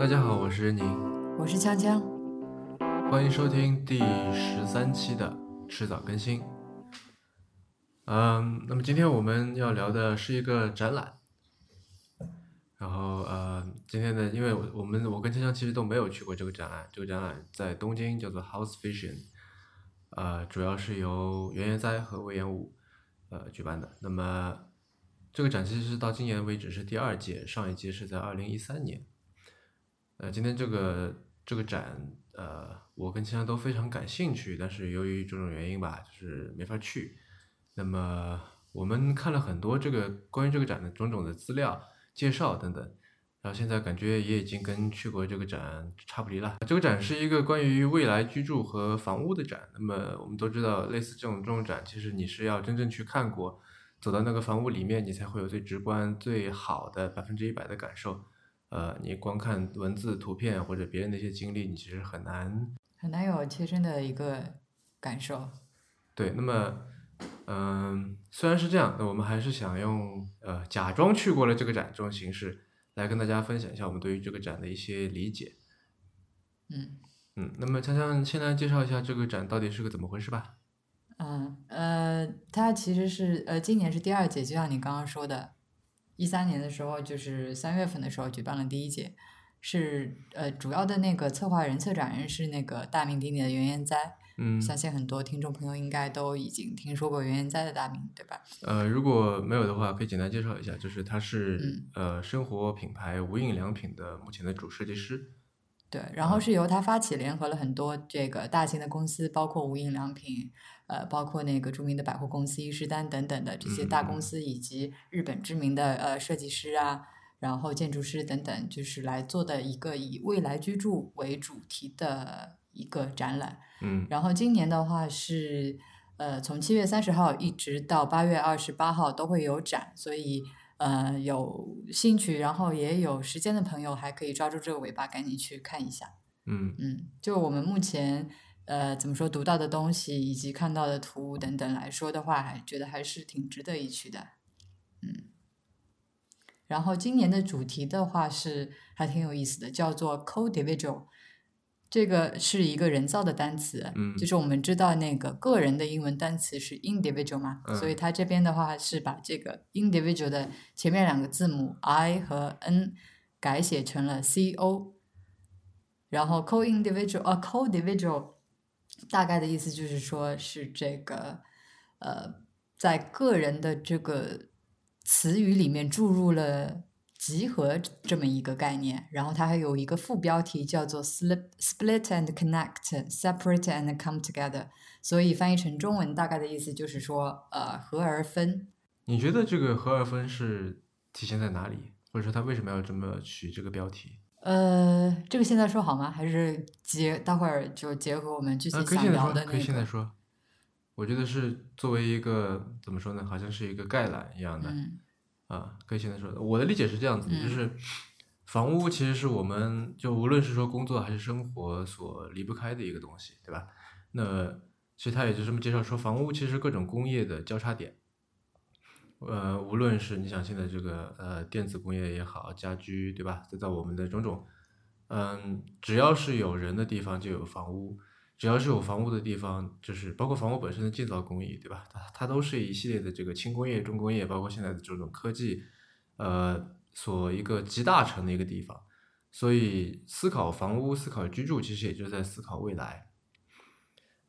大家好，我是任宁，我是江江，欢迎收听第十三期的迟早更新。嗯，那么今天我们要聊的是一个展览，然后呃，今天呢，因为我我们我跟江江其实都没有去过这个展览，这个展览在东京叫做 House Vision，呃，主要是由原研哉和魏延武呃举办的。那么这个展其实是到今年为止是第二届，上一届是在二零一三年。呃，今天这个这个展，呃，我跟其他都非常感兴趣，但是由于种种原因吧，就是没法去。那么我们看了很多这个关于这个展的种种的资料、介绍等等，然后现在感觉也已经跟去过这个展差不离了。这个展是一个关于未来居住和房屋的展。那么我们都知道，类似这种这种展，其实你是要真正去看过，走到那个房屋里面，你才会有最直观、最好的百分之一百的感受。呃，你光看文字、图片或者别人的一些经历，你其实很难很难有切身的一个感受。对，那么，嗯，虽然是这样，那我们还是想用呃假装去过了这个展这种形式来跟大家分享一下我们对于这个展的一些理解。嗯嗯，那么锵锵先来介绍一下这个展到底是个怎么回事吧。嗯呃，它其实是呃今年是第二届，就像你刚刚说的。一三年的时候，就是三月份的时候举办了第一届，是呃主要的那个策划人、策展人是那个大名鼎鼎的袁研哉。嗯，相信很多听众朋友应该都已经听说过袁研哉的大名，对吧？呃，如果没有的话，可以简单介绍一下，就是他是呃生活品牌无印良品的目前的主设计师。对，然后是由他发起，联合了很多这个大型的公司，包括无印良品，呃，包括那个著名的百货公司伊势丹等等的这些大公司，以及日本知名的呃设计师啊，然后建筑师等等，就是来做的一个以未来居住为主题的一个展览。嗯，然后今年的话是呃从七月三十号一直到八月二十八号都会有展，所以。呃，有兴趣，然后也有时间的朋友，还可以抓住这个尾巴，赶紧去看一下。嗯嗯，就我们目前呃怎么说读到的东西，以及看到的图等等来说的话，还觉得还是挺值得一去的。嗯，然后今年的主题的话是还挺有意思的，叫做 Co-Individual。这个是一个人造的单词，就是我们知道那个个人的英文单词是 individual 嘛，所以它这边的话是把这个 individual 的前面两个字母 i 和 n 改写成了 c o，然后 co-individual 啊 co-individual 大概的意思就是说是这个呃在个人的这个词语里面注入了。集合这么一个概念，然后它还有一个副标题叫做 “split split and connect, separate and come together”，所以翻译成中文大概的意思就是说，呃，合而分。你觉得这个合而分是体现在哪里，或者说他为什么要这么取这个标题？呃，这个现在说好吗？还是结待会儿就结合我们具体想聊的那个？可以现在说。我觉得是作为一个怎么说呢？好像是一个概览一样的。啊，可以现在说的，我的理解是这样子，就是房屋其实是我们就无论是说工作还是生活所离不开的一个东西，对吧？那其实他也就这么介绍说，房屋其实各种工业的交叉点，呃，无论是你想现在这个呃电子工业也好，家居对吧？再到我们的种种，嗯，只要是有人的地方就有房屋。只要是有房屋的地方，就是包括房屋本身的建造工艺，对吧？它它都是一系列的这个轻工业、重工业，包括现在的这种科技，呃，所一个集大成的一个地方。所以思考房屋、思考居住，其实也就在思考未来。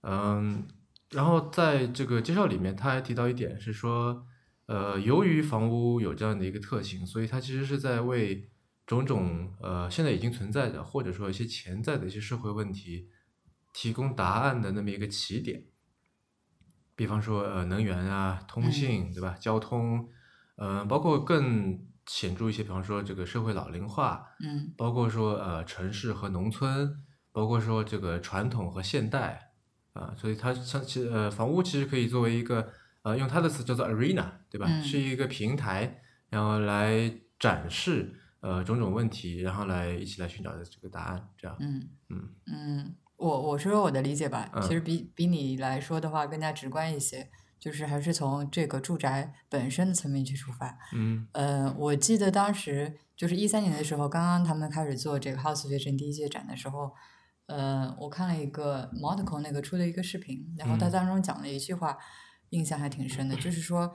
嗯，然后在这个介绍里面，他还提到一点是说，呃，由于房屋有这样的一个特性，所以它其实是在为种种呃现在已经存在的，或者说一些潜在的一些社会问题。提供答案的那么一个起点，比方说呃能源啊、通信对吧？交通，呃，包括更显著一些，比方说这个社会老龄化，嗯，包括说呃城市和农村，包括说这个传统和现代，啊，所以它像其呃房屋其实可以作为一个呃用他的词叫做 arena 对吧？是一个平台，然后来展示呃种种问题，然后来一起来寻找的这个答案，这样，嗯嗯嗯。我我说说我的理解吧，其实比比你来说的话更加直观一些。就是还是从这个住宅本身的层面去出发。嗯呃，我记得当时就是一三年的时候，刚刚他们开始做这个 House Vision 第一届展的时候，呃，我看了一个 Monaco 那个出的一个视频，然后他嗯当中讲了一句话，印象还挺深的，就是说，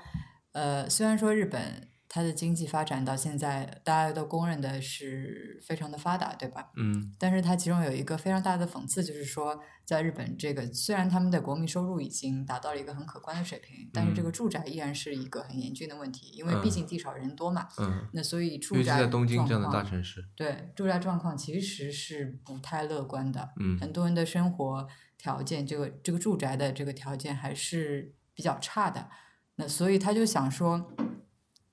呃，虽然说日本它的经济发展到现在，大家都公认的是非常的发达，对吧？嗯。但是它其中有一个非常大的讽刺，就是说，在日本这个虽然他们的国民收入已经达到了一个很可观的水平，但是这个住宅依然是一个很严峻的问题，因为毕嗯。竟地少人多嘛。嗯，那所以住宅在东京这样的大城市，对住宅状况其实是不太乐观的，嗯。很多人的生活条件，这个这个住宅的这个条件还是比较差的。那所以他就想说，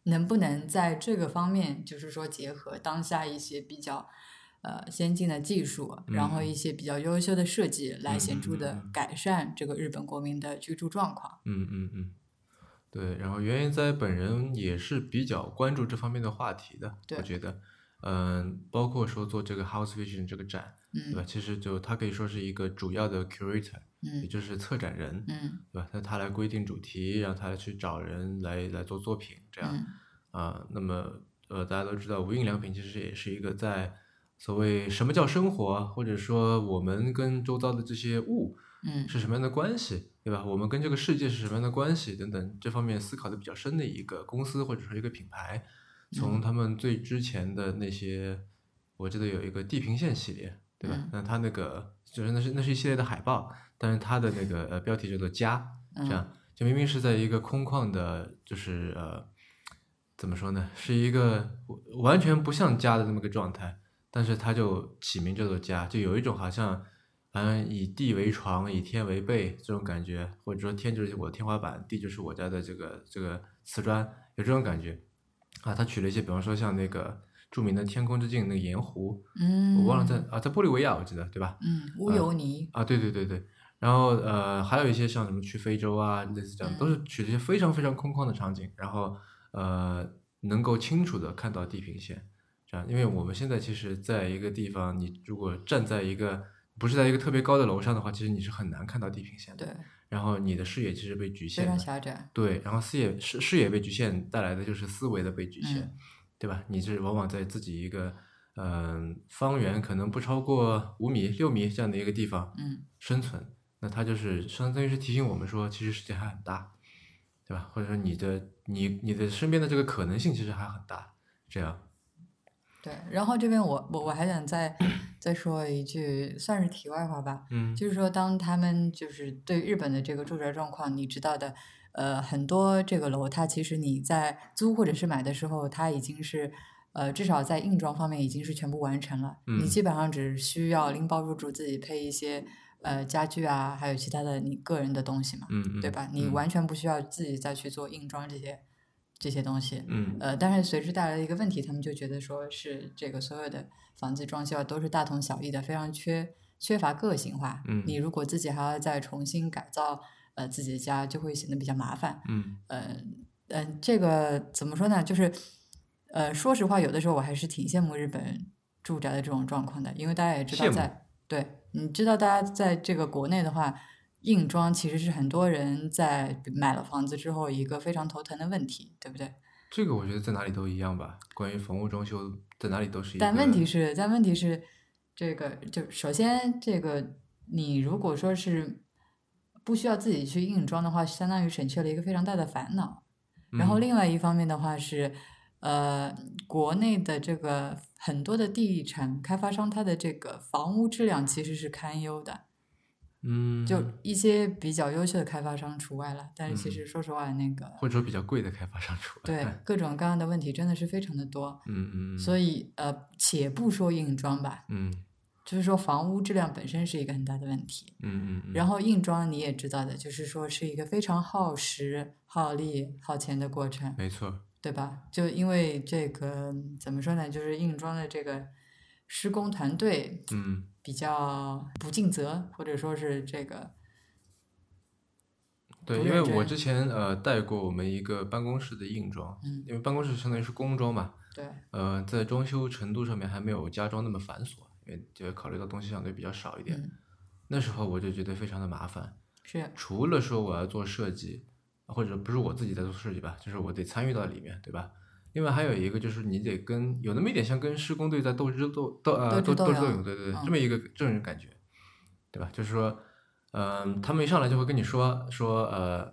能不能在这个方面，就是说结合当下一些比较呃先进的技术，然后嗯一些比较优秀的设计，来嗯显著的嗯嗯嗯改善这个日本国民的居住状况。嗯嗯嗯，对，然后袁研哉本人也是比较关注这方面的话题的，我觉得，嗯，包括说做这个 House Vision 这个展，对吧？嗯其实就他可以说是一个主要的 curator，也嗯就是策展人，嗯对吧？那他来规定主题，让他去找人来来做作品，这样嗯啊、那么呃，大家都知道无印良品其实也是一个在所谓什么叫生活，或者说我们跟周遭的这些物嗯是什么样的关系，对吧？我们跟这个世界是什么样的关系等等这方面思考的比较深的一个公司或者说一个品牌，从嗯他们最之前的那些，我记得有一个地平线系列，对吧嗯？那他那个就是那是那是一系列的海报，但是它的那个呃标题叫做家，这样就明明是在一个空旷的，就是呃怎么说呢，是一个完全不像家的那么个状态，但是它就起名叫做家，就有一种好像。好像以地为床，以天为被这种感觉，或者说天就是我的天花板，地就是我家的这个这个瓷砖，有这种感觉啊。他取了一些，比方说像那个著名的天空之镜那个盐湖，嗯，我忘了在啊，在玻利维亚我记得对吧？嗯乌尤尼啊，对对对对。然后呃，还有一些像什么去非洲啊，类似这样，都是取了一些非常非常空旷的场景，然后呃，能够清楚的看到地平线。这样，因为我们现在其实在一个地方，你如果站在一个不是在一个特别高的楼上的话，其实你是很难看到地平线的。对然后你的视野其实被局非常。狭窄。对，然后视野视视野被局限带来的就是思维的被局限，嗯对吧？你是往往在自己一个嗯、方圆可能不超过五米六米这样的一个地方嗯生存，那它就是相当于是提醒我们说，其实世界还很大，对吧？或者说你的你你的身边的这个可能性其实还很大，这样，对，然后这边我我我还想再再说一句，算是题外话吧，嗯就是说当他们就是对日本的这个住宅状况，你知道的，呃，很多这个楼它其实你在租或者是买的时候，它已经是呃至少在硬装方面已经是全部完成了，你嗯基本上只需要拎包入住，自己配一些呃家具啊，还有其他的你个人的东西嘛，嗯嗯，对吧？你嗯完全不需要自己再去做硬装这些这些东西。嗯呃，但是随之带来的一个问题，他们就觉得说是这个所有的房子装修啊都是大同小异的，非常缺缺乏个性化。嗯你如果自己还要再重新改造呃自己的家，就会显得比较麻烦。嗯嗯嗯，这个怎么说呢？就是呃，说实话，有的时候我还是挺羡慕日本住宅的这种状况的，因为大家也知道在，对，你知道大家在这个国内的话，硬装其实是很多人在买了房子之后一个非常头疼的问题，对不对？这个我觉得在哪里都一样吧，关于房屋装修，在哪里都是一个。但问题是，但问题是，这个就首先这个你如果说是不需要自己去硬装的话，相当于省去了一个非常大的烦恼。然后嗯另外一方面的话是，呃，国内的这个很多的地产开发商，它的这个房屋质量其实是堪忧的，嗯，就一些比较优秀的开发商除外了。但是其嗯实说实话，那个或者说比较贵的开发商除外。对 各种各样的问题真的是非常的多。嗯嗯，所以呃，且不说硬装吧，嗯就是说房屋质量本身是一个很大的问题。嗯嗯，然后硬装你也知道的，就是说是一个非常耗时、耗力、耗钱的过程，没错，对吧？就因为这个怎么说呢，就是硬装的这个施工团队嗯比较不尽责，或者说是这个对，因为我之前呃带过我们一个办公室的硬装，嗯因为办公室相当于是工装嘛，对，呃，在装修程度上面还没有家装那么繁琐，因为就考虑到东西相对比较少一点。嗯那时候我就觉得非常的麻烦，是除了说我要做设计，或者不是我自己在做设计吧，就是我得参与到里面，对吧？另外还有一个就是你得跟有那么一点像跟施工队在斗智斗斗呃斗斗智斗勇，对对对，这么一个这种感觉，对吧？就是说，嗯，他们一上来就会跟你说说呃，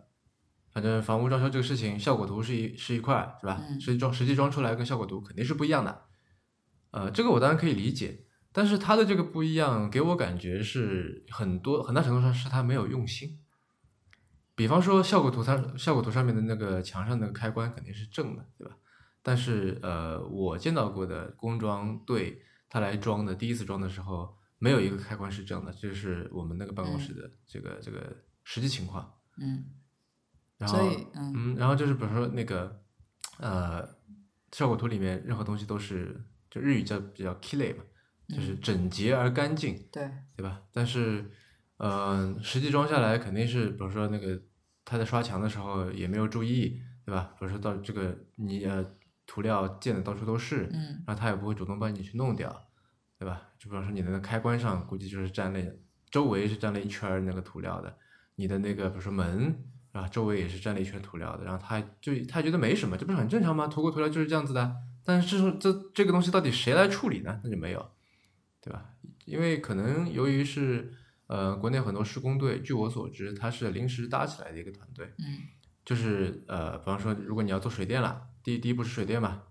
反正房屋装修这个事情，效果图是一是一块，是吧？实际装实际装出来跟效果图肯定是不一样的，呃，这个我当然可以理解，但是他的这个不一样给我感觉是很多很大程度上是他没有用心。比方说效果图，它效果图上面的那个墙上那个开关肯定是正的，对吧？但是呃，我见到过的工装队，他来装的第一次装的时候，没有一个开关是正的，这是我们那个办公室的这个这个实际情况。嗯。然后嗯，然后就是比如说那个呃，效果图里面任何东西都是就日语叫比较 k i l e 嘛，就是整洁而干净，对对吧？但是呃，实际装下来肯定是比如说那个。他在刷墙的时候也没有注意，对吧？比如说到这个你呃涂料溅的到处都是，嗯，然后他也不会主动帮你去弄掉，对吧？就比方说你的那开关上估计就是沾了，周围是沾了一圈那个涂料的，你的那个比如说门啊周围也是沾了一圈涂料的，然后他就他觉得没什么，这不是很正常吗？涂过涂料就是这样子的，但是这这这个东西到底谁来处理呢？那就没有，对吧？因为可能由于是。呃，国内很多施工队，据我所知，它是临时搭起来的一个团队。嗯，就是呃，比方说，如果你要做水电了，第第一步是水电嘛，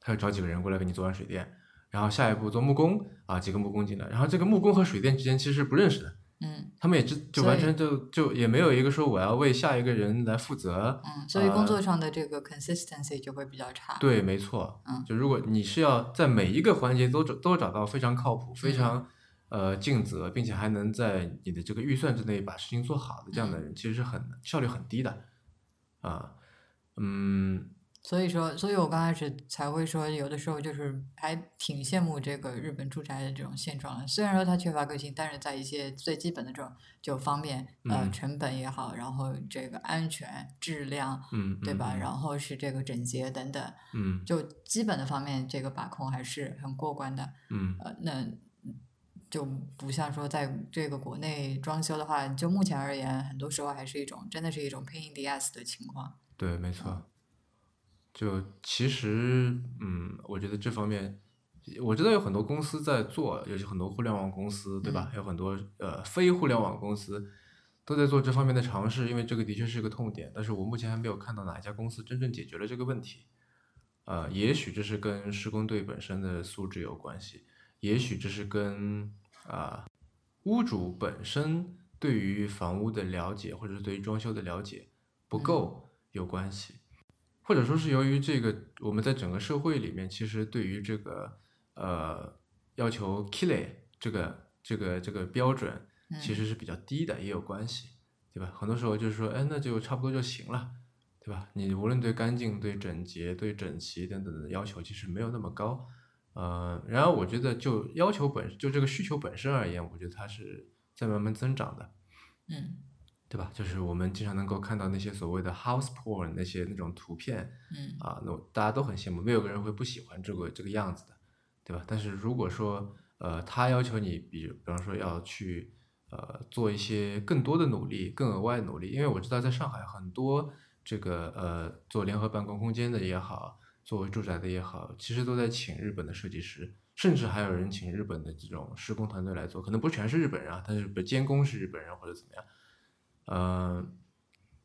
他要找几个人过来给你做完水电，然后下一步做木工啊，几个木工进来，然后这个木工和水电之间其实是不认识的。嗯，他们也知就完全就就也没有一个说我要为下一个人来负责。嗯，所以工作上的这个 consistency 就会比较差。对，没错。嗯，就如果你是要在每一个环节都找都找到非常靠谱、非常。呃，尽责，并且还能在你的这个预算之内把事情做好的这样的人，其实是很效率很低的，啊，嗯。所以说，所以我刚开始才会说，有的时候就是还挺羡慕这个日本住宅的这种现状的。虽然说它缺乏个性，但是在一些最基本的这种就方面，呃，成本也好，然后这个安全、质量，嗯，对吧？然后是这个整洁等等，嗯，就基本的方面，这个把控还是很过关的，嗯，呃，那。就不像说在这个国内装修的话，就目前而言，很多时候还是一种真的是一种 pain in the ass 的情况。对，没错。就其实，嗯，我觉得这方面，我知道有很多公司在做，尤其很多互联网公司，对吧？还有很多呃非互联网公司都在做这方面的尝试，因为这个的确是个痛点。但是我目前还没有看到哪一家公司真正解决了这个问题。呃，也许这是跟施工队本身的素质有关系，也许这是跟啊，屋主本身对于房屋的了解，或者是对于装修的了解不够有关系，或者说是由于这个我们在整个社会里面，其实对于这个呃要求 k i l e 这个这个这个标准其实是比较低的，也有关系，对吧？很多时候就是说，哎，那就差不多就行了，对吧？你无论对干净、对整洁、对整齐等等的要求，其实没有那么高。呃，然后我觉得就要求本就这个需求本身而言，我觉得它是在慢慢增长的，嗯，对吧？就是我们经常能够看到那些所谓的 house porn 那些那种图片，嗯，啊，那大家都很羡慕，没有个人会不喜欢这个这个样子的，对吧？但是如果说呃，他要求你，比比方说要去呃做一些更多的努力，更额外的努力，因为我知道在上海很多这个呃做联合办公空间的也好。作为住宅的也好，其实都在请日本的设计师，甚至还有人请日本的这种施工团队来做，可能不全是日本人啊，但是不监工是日本人或者怎么样，嗯，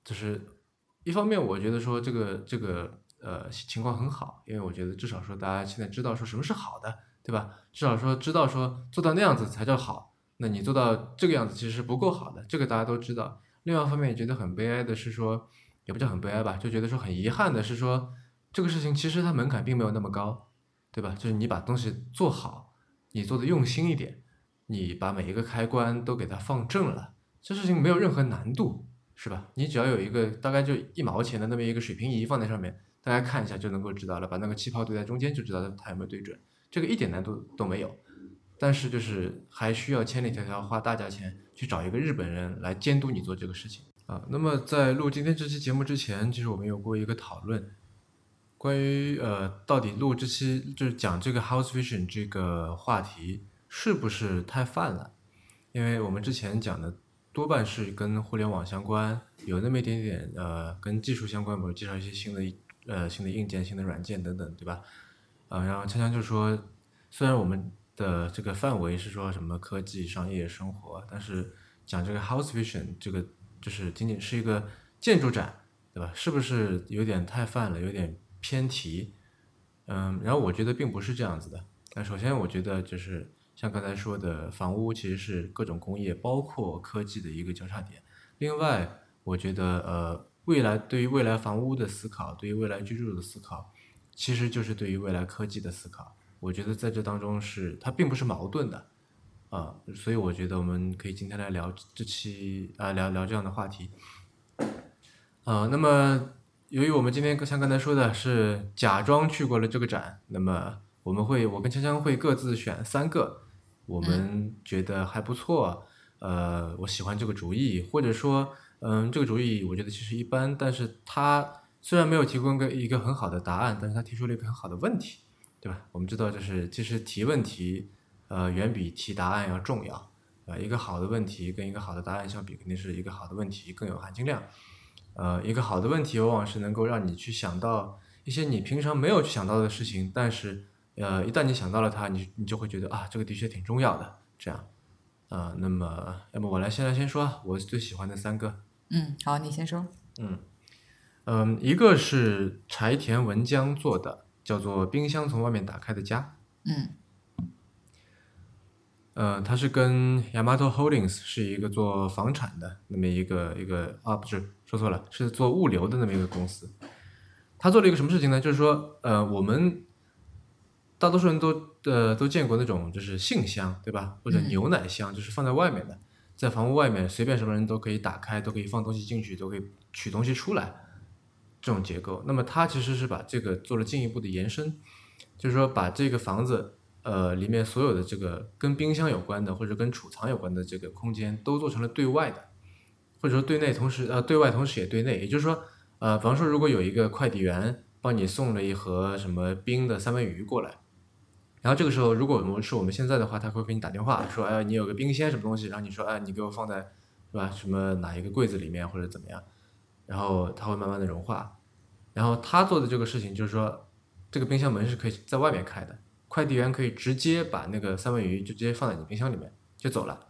就是一方面我觉得说这个这个呃情况很好，因为我觉得至少说大家现在知道说什么是好的，对吧？至少说知道说做到那样子才叫好，那你做到这个样子其实是不够好的，这个大家都知道。另外一方面也觉得很悲哀的是说，也不叫很悲哀吧，就觉得说很遗憾的是说。这个事情其实它门槛并没有那么高，对吧？就是你把东西做好，你做的用心一点，你把每一个开关都给它放正了，这事情没有任何难度，是吧？你只要有一个大概就一毛钱的那么一个水平仪放在上面，大家看一下就能够知道了，把那个气泡对在中间就知道它有没有对准，这个一点难度都没有。但是就是还需要千里迢迢花大价钱去找一个日本人来监督你做这个事情啊。那么在录今天这期节目之前，其实我们有过一个讨论。关于呃，到底录这期就是讲这个 house vision 这个话题是不是太泛了？因为我们之前讲的多半是跟互联网相关，有那么一点点呃跟技术相关，比如介绍一些新的呃新的硬件、新的软件等等，对吧？啊，然后锵锵就说，虽然我们的这个范围是说什么科技、商业、生活，但是讲这个 House Vision 这个就是仅仅是一个建筑展，对吧？是不是有点太泛了，有点偏题？嗯，然后我觉得并不是这样子的。那首先，我觉得就是像刚才说的，房屋其实是各种工业包括科技的一个交叉点。另外，我觉得呃，未来对于未来房屋的思考，对于未来居住的思考，其实就是对于未来科技的思考。我觉得在这当中是它并不是矛盾的啊，所以我觉得我们可以今天来聊这期啊，聊聊这样的话题。啊，那么。由于我们今天像刚才说的是假装去过了这个展，那么我们会我跟锵锵会各自选三个，我们觉得还不错，呃，我喜欢这个主意，或者说，嗯，这个主意我觉得其实一般，但是他虽然没有提供个一个很好的答案，但是他提出了一个很好的问题，对吧？我们知道就是其实提问题，呃，远比提答案要重要，啊，一个好的问题跟一个好的答案相比，肯定是一个好的问题更有含金量。呃，一个好的问题往往是能够让你去想到一些你平常没有去想到的事情，但是呃，一旦你想到了它，你你就会觉得啊，这个的确挺重要的。这样，啊，那么要么我来先来先说我最喜欢的三个。嗯，好，你先说。嗯，嗯，一个是柴田文江做的，叫做《冰箱从外面打开的家》。嗯。呃，他是跟 Yamato Holdings 是一个做房产的那么一个一个啊，不是说错了，是做物流的那么一个公司。他做了一个什么事情呢？就是说，呃，我们大多数人都呃都见过那种就是信箱，对吧？或者牛奶箱，就是放在外面的，在房屋外面随便什么人都可以打开，都可以放东西进去，都可以取东西出来这种结构。那么它其实是把这个做了进一步的延伸，就是说把这个房子。呃，里面所有的这个跟冰箱有关的，或者跟储藏有关的这个空间，都做成了对外的，或者说对内同时呃对外同时也对内。也就是说，呃，比方说如果有一个快递员帮你送了一盒什么冰的三文鱼过来，然后这个时候如果我们是我们现在的话，他会给你打电话说，哎，你有个冰鲜什么东西，然后你说，哎，你给我放在是吧什么哪一个柜子里面或者怎么样，然后它会慢慢的融化。然后他做的这个事情就是说，这个冰箱门是可以在外面开的。快递员可以直接把那个三文鱼就直接放在你冰箱里面就走了，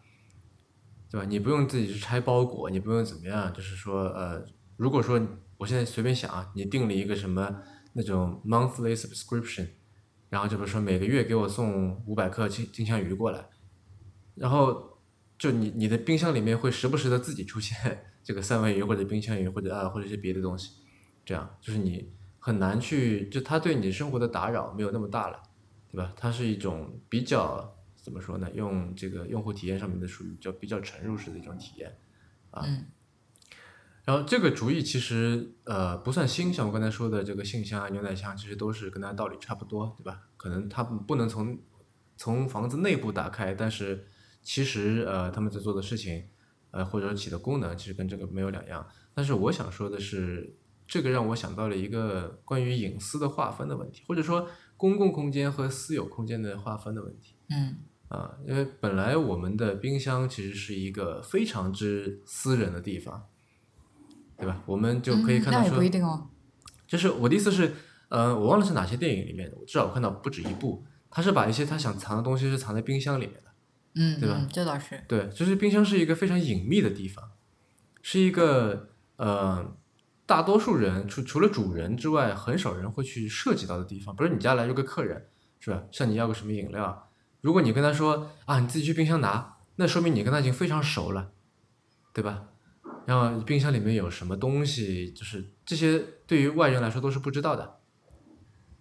对吧？你不用自己去拆包裹，你不用怎么样，就是说，呃，如果说我现在随便想啊，你订了一个什么那种 monthly subscription，然后就比如说每个月给我送五百克金金枪鱼过来，然后就你你的冰箱里面会时不时的自己出现 这个三文鱼或者冰枪鱼或者啊或者一些别的东西，这样就是你很难去就它对你生活的打扰没有那么大了。对吧？它是一种比较怎么说呢？用这个用户体验上面的属于叫比较沉入式的一种体验，啊。然后这个主意其实呃不算新，像我刚才说的这个信箱啊、牛奶箱，其实都是跟它道理差不多，对吧？可能它不能从从房子内部打开，但是其实呃他们在做的事情呃或者说起的功能，其实跟这个没有两样。但是我想说的是，这个让我想到了一个关于隐私的划分的问题，或者说。公共空间和私有空间的划分的问题。嗯。啊，因为本来我们的冰箱其实是一个非常之私人的地方，对吧？我们就可以看到说。那不一定哦。就是我的意思是，呃，我忘了是哪些电影里面，至少我看到不止一部，他是把一些他想藏的东西是藏在冰箱里面的。嗯。对吧？这倒是。对，就是冰箱是一个非常隐秘的地方，是一个呃。大多数人除除了主人之外，很少人会去涉及到的地方。比如你家来了个客人，是吧？向你要个什么饮料，如果你跟他说啊，你自己去冰箱拿，那说明你跟他已经非常熟了，对吧？然后冰箱里面有什么东西，就是这些对于外人来说都是不知道的。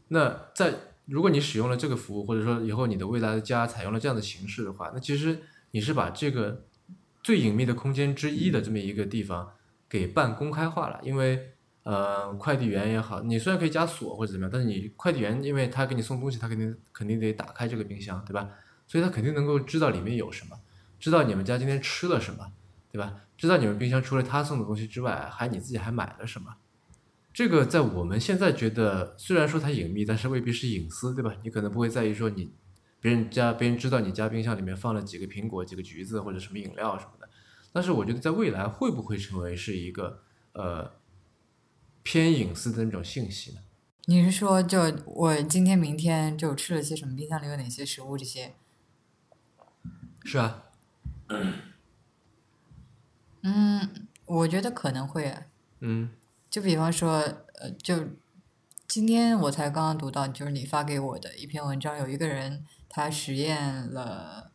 那在如果你使用了这个服务，或者说以后你的未来的家采用了这样的形式的话，那其实你是把这个最隐秘的空间之一的这么一个地方。给半公开化了，因为呃，快递员也好，你虽然可以加锁或者怎么样，但是你快递员，因为他给你送东西，他肯定肯定得打开这个冰箱，对吧？所以他肯定能够知道里面有什么，知道你们家今天吃了什么，对吧？知道你们冰箱除了他送的东西之外，还你自己还买了什么？这个在我们现在觉得，虽然说它隐秘，但是未必是隐私，对吧？你可能不会在意说你别人家别人知道你家冰箱里面放了几个苹果、几个橘子或者什么饮料什么的。但是我觉得在未来会不会成为是一个呃偏隐私的那种信息呢？你是说，就我今天、明天就吃了些什么，冰箱里有哪些食物这些？是啊。嗯，我觉得可能会。啊嗯。就比方说，呃，就今天我才刚刚读到，就是你发给我的一篇文章，有一个人他实验了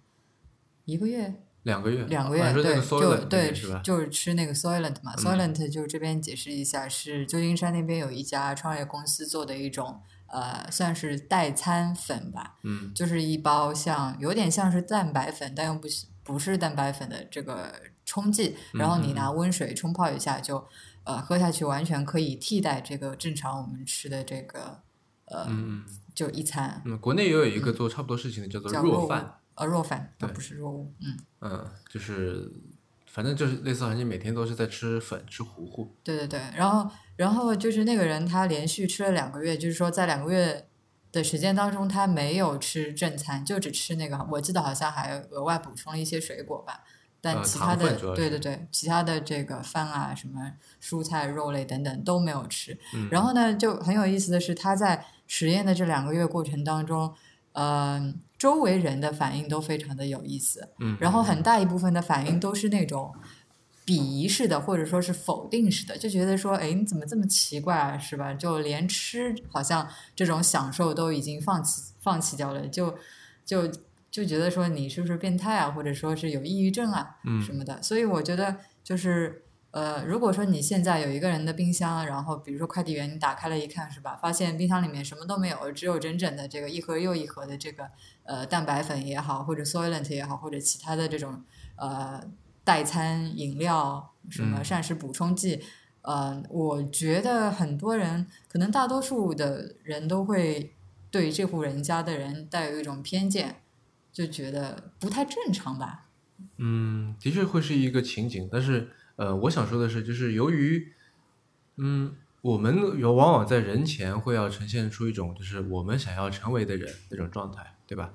一个月。两个月，两个月，对，就对，就是吃那个 Soylent 嘛，Soylent 就这边解释一下，是旧金山那边有一家创业公司做的一种，呃，算是代餐粉吧，嗯，就是一包像有点像是蛋白粉，但又不不是蛋白粉的这个冲剂，然后你拿温水冲泡一下，就呃喝下去，完全可以替代这个正常我们吃的这个呃，就一餐。嗯，国内也有一个做差不多事情的，叫做弱饭。呃，弱饭，它不是弱物，嗯。嗯，就是，反正就是类似，好像你每天都是在吃粉，吃糊糊。对对对，然后，然后就是那个人，他连续吃了两个月，就是说在两个月的时间当中，他没有吃正餐，就只吃那个，我记得好像还额外补充了一些水果吧，但其他的，对对对，其他的这个饭啊，什么蔬菜、肉类等等都没有吃。然后呢，就很有意思的是，他在实验的这两个月过程当中，嗯。周围人的反应都非常的有意思，嗯，然后很大一部分的反应都是那种鄙夷式的，或者说是否定式的，就觉得说，哎，你怎么这么奇怪啊，是吧？就连吃好像这种享受都已经放弃放弃掉了，就就就觉得说你是不是变态啊，或者说是有抑郁症啊，什么的。所以我觉得就是。呃，如果说你现在有一个人的冰箱，然后比如说快递员你打开了一看，是吧？发现冰箱里面什么都没有，只有整整的这个一盒又一盒的这个呃蛋白粉也好，或者 Soylent 也好，或者其他的这种呃代餐饮料什么膳食补充剂，呃，我觉得很多人可能大多数的人都会对这户人家的人带有一种偏见，就觉得不太正常吧？嗯，的确会是一个情景，但是。呃，我想说的是，就是由于，嗯，我们有往往在人前会要呈现出一种就是我们想要成为的人那种状态，对吧？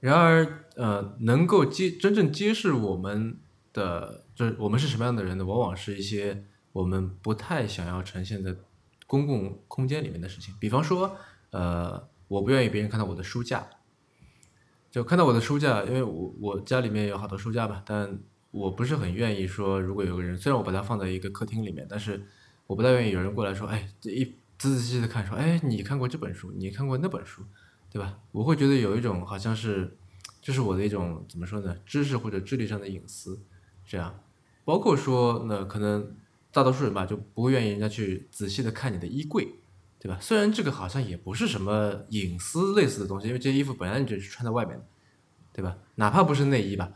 然而，呃，能够揭真正揭示我们的，就是我们是什么样的人呢？往往是一些我们不太想要呈现在公共空间里面的事情。比方说，呃，我不愿意别人看到我的书架，就看到我的书架，因为我我家里面有好多书架吧，但。我不是很愿意说，如果有个人，虽然我把它放在一个客厅里面，但是我不太愿意有人过来说，哎，这一仔仔细细的看，说，哎，你看过这本书，你看过那本书，对吧？我会觉得有一种好像是，这是我的一种怎么说呢，知识或者智力上的隐私，这样，包括说，那可能大多数人吧，就不会愿意人家去仔细的看你的衣柜，对吧？虽然这个好像也不是什么隐私类似的东西，因为这些衣服本来你就是穿在外面的，对吧？哪怕不是内衣吧。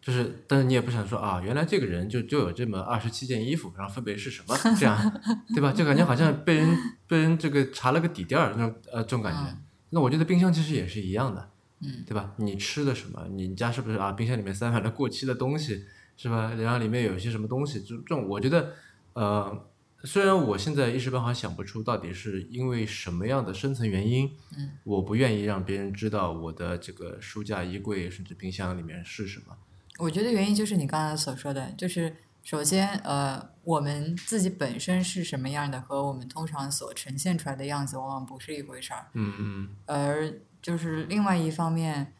就是，但是你也不想说啊，原来这个人就就有这么二十七件衣服，然后分别是什么这样，对吧？就感觉好像被人被人这个查了个底垫儿那种呃这种感觉。那我觉得冰箱其实也是一样的，嗯，对吧？你吃的什么？你家是不是啊？冰箱里面塞满了过期的东西，是吧？然后里面有些什么东西，就这种，我觉得呃，虽然我现在一时半会想不出到底是因为什么样的深层原因，嗯，我不愿意让别人知道我的这个书架、衣柜甚至冰箱里面是什么。我觉得原因就是你刚才所说的，就是首先，呃，我们自己本身是什么样的，和我们通常所呈现出来的样子往往不是一回事儿。嗯嗯。而就是另外一方面，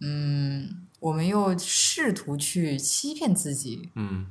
嗯，我们又试图去欺骗自己，嗯，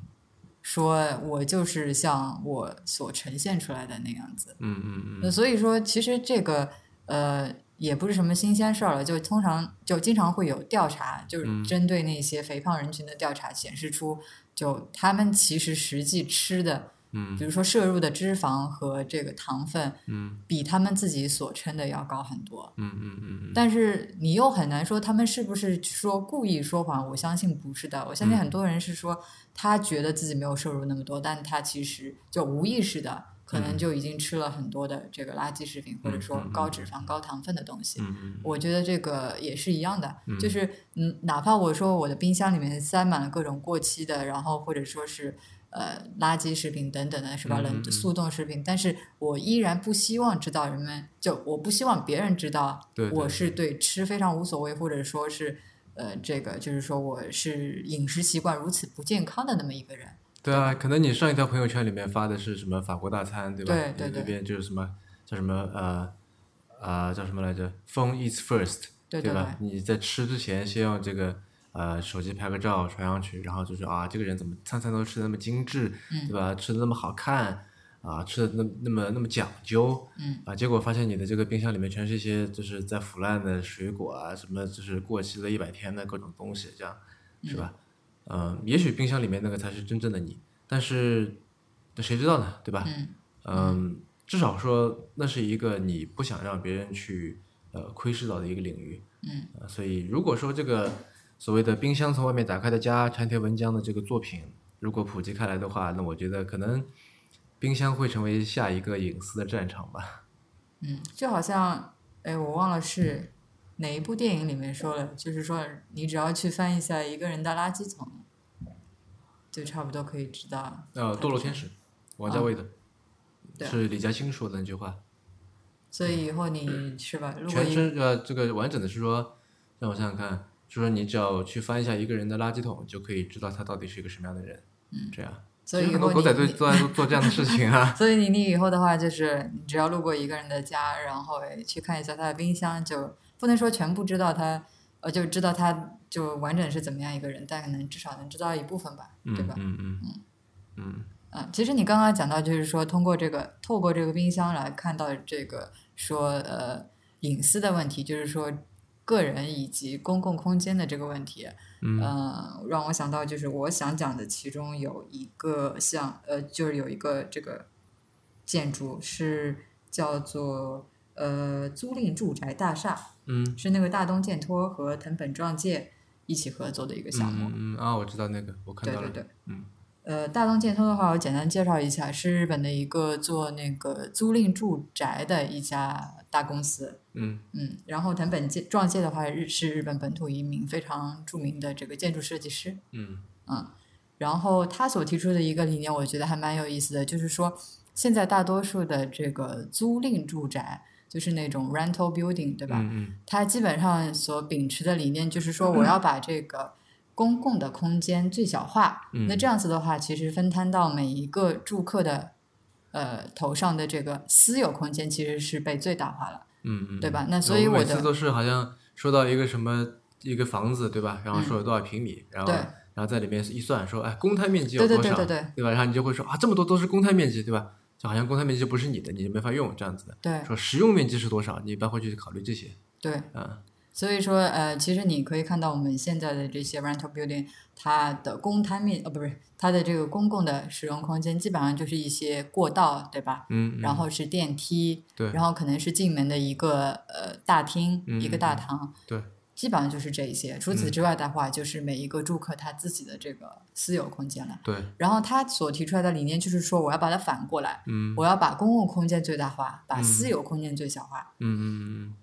说我就是像我所呈现出来的那样子。嗯嗯嗯。那所以说，其实这个，呃。也不是什么新鲜事儿了，就通常就经常会有调查，就是针对那些肥胖人群的调查显示出，就他们其实实际吃的，嗯，比如说摄入的脂肪和这个糖分，嗯，比他们自己所称的要高很多，嗯嗯嗯但是你又很难说他们是不是说故意说谎，我相信不是的，我相信很多人是说他觉得自己没有摄入那么多，但他其实就无意识的。可能就已经吃了很多的这个垃圾食品，或者说高脂肪、高糖分的东西。我觉得这个也是一样的，就是嗯，哪怕我说我的冰箱里面塞满了各种过期的，然后或者说是呃垃圾食品等等的，是吧？冷速冻食品，但是我依然不希望知道人们，就我不希望别人知道我是对吃非常无所谓，或者说是。呃，这个就是说我是饮食习惯如此不健康的那么一个人。对啊，可能你上一条朋友圈里面发的是什么法国大餐，对吧？对对对。那边就是什么叫什么呃啊叫什么来着？Phone eats first，对吧？你在吃之前先用这个呃手机拍个照传上去，然后就说啊这个人怎么餐餐都吃的那么精致，对吧？吃的那么好看。啊，吃的那那么那么讲究，嗯，啊，结果发现你的这个冰箱里面全是一些就是在腐烂的水果啊，什么就是过期了一百天的各种东西，这样，是吧？嗯，也许冰箱里面那个才是真正的你，但是，那谁知道呢，对吧？嗯，嗯，至少说那是一个你不想让别人去呃窥视到的一个领域，嗯，啊，所以如果说这个所谓的冰箱从外面打开的家长田文江的这个作品如果普及开来的话，那我觉得可能。冰箱会成为下一个隐私的战场吧？嗯，就好像，哎，我忘了是哪一部电影里面说了，就是说你只要去翻一下一个人的垃圾桶，就差不多可以知道。呃，堕落天使，王家卫的，是李嘉欣说的那句话。所以以后你是吧？全身呃，这个完整的是说，让我想想看，就说你只要去翻一下一个人的垃圾桶，就可以知道他到底是一个什么样的人。嗯，这样。所以很多狗仔队都在做这样的事情啊。所以你你以后的话，就是你只要路过一个人的家，然后去看一下他的冰箱，就不能说全部知道他，呃，就知道他就完整是怎么样一个人，但可能至少能知道一部分吧，对吧？嗯嗯嗯嗯嗯。其实你刚刚讲到，就是说通过这个透过这个冰箱来看到这个说呃隐私的问题，就是说个人以及公共空间的这个问题。嗯，让我想到就是我想讲的，其中有一个像呃，就是有一个这个建筑是叫做呃租赁住宅大厦，嗯，是那个大东建托和藤本壮介一起合作的一个项目。嗯啊，我知道那个，我看到了。对对对，嗯。呃，大东建通的话，我简单介绍一下，是日本的一个做那个租赁住宅的一家大公司。嗯嗯，然后藤本介壮介的话，日是日本本土一名非常著名的这个建筑设计师。嗯嗯，然后他所提出的一个理念，我觉得还蛮有意思的，就是说现在大多数的这个租赁住宅，就是那种 rental building，对吧？嗯嗯，它基本上所秉持的理念就是说，我要把这个。公共的空间最小化，那这样子的话，其实分摊到每一个住客的呃头上的这个私有空间，其实是被最大化了，嗯嗯，对吧？那所以我每次都是好像说到一个什么一个房子，对吧？然后说有多少平米，然后然后在里面一算，说哎公摊面积有多少，对对对对，对吧？然后你就会说啊这么多都是公摊面积，对吧？就好像公摊面积就不是你的，你就没法用这样子的。对，说实用面积是多少，你一般会去考虑这些。对，嗯。所以说，呃，其实你可以看到我们现在的这些 rental building，它的公摊面，呃，不是它的这个公共的使用空间，基本上就是一些过道，对吧？嗯。然后是电梯。对。然后可能是进门的一个呃大厅，一个大堂。对。基本上就是这一些。除此之外的话，就是每一个住客他自己的这个私有空间了。对。然后他所提出来的理念就是说，我要把它反过来。嗯。我要把公共空间最大化，把私有空间最小化。嗯嗯嗯。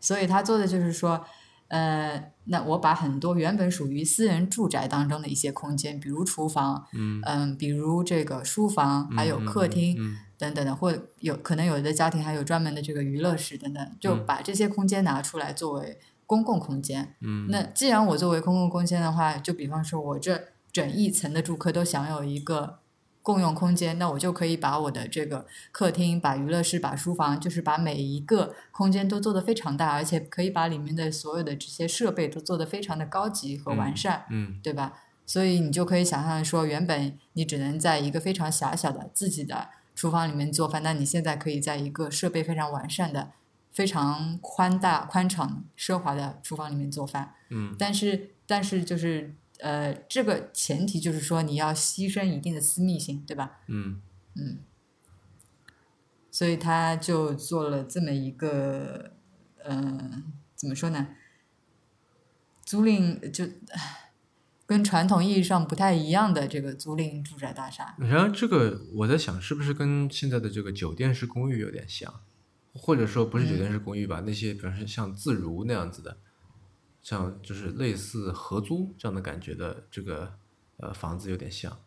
所以他做的就是说。呃，那我把很多原本属于私人住宅当中的一些空间，比如厨房，嗯，比如这个书房，还有客厅嗯等等的，或有可能有的家庭还有专门的这个娱乐室等等，就把这些空间拿出来作为公共空间。嗯，那既然我作为公共空间的话，就比方说我这整一层的住客都享有一个。共用空间，那我就可以把我的这个客厅、把娱乐室、把书房，就是把每一个空间都做得非常大，而且可以把里面的所有的这些设备都做得非常的高级和完善，嗯，对吧？所以你就可以想象说，原本你只能在一个非常狭小的自己的厨房里面做饭，那你现在可以在一个设备非常完善的、非常宽大、宽敞、奢华的厨房里面做饭，嗯，但是，但是就是。呃，这个前提就是说你要牺牲一定的私密性，对吧？嗯嗯，所以他就做了这么一个，呃，怎么说呢？租赁就跟传统意义上不太一样的这个租赁住宅大厦。然后这个我在想，是不是跟现在的这个酒店式公寓有点像？或者说不是酒店式公寓吧？那些比方说像自如那样子的。像就是类似合租这样的感觉的这个呃房子有点像，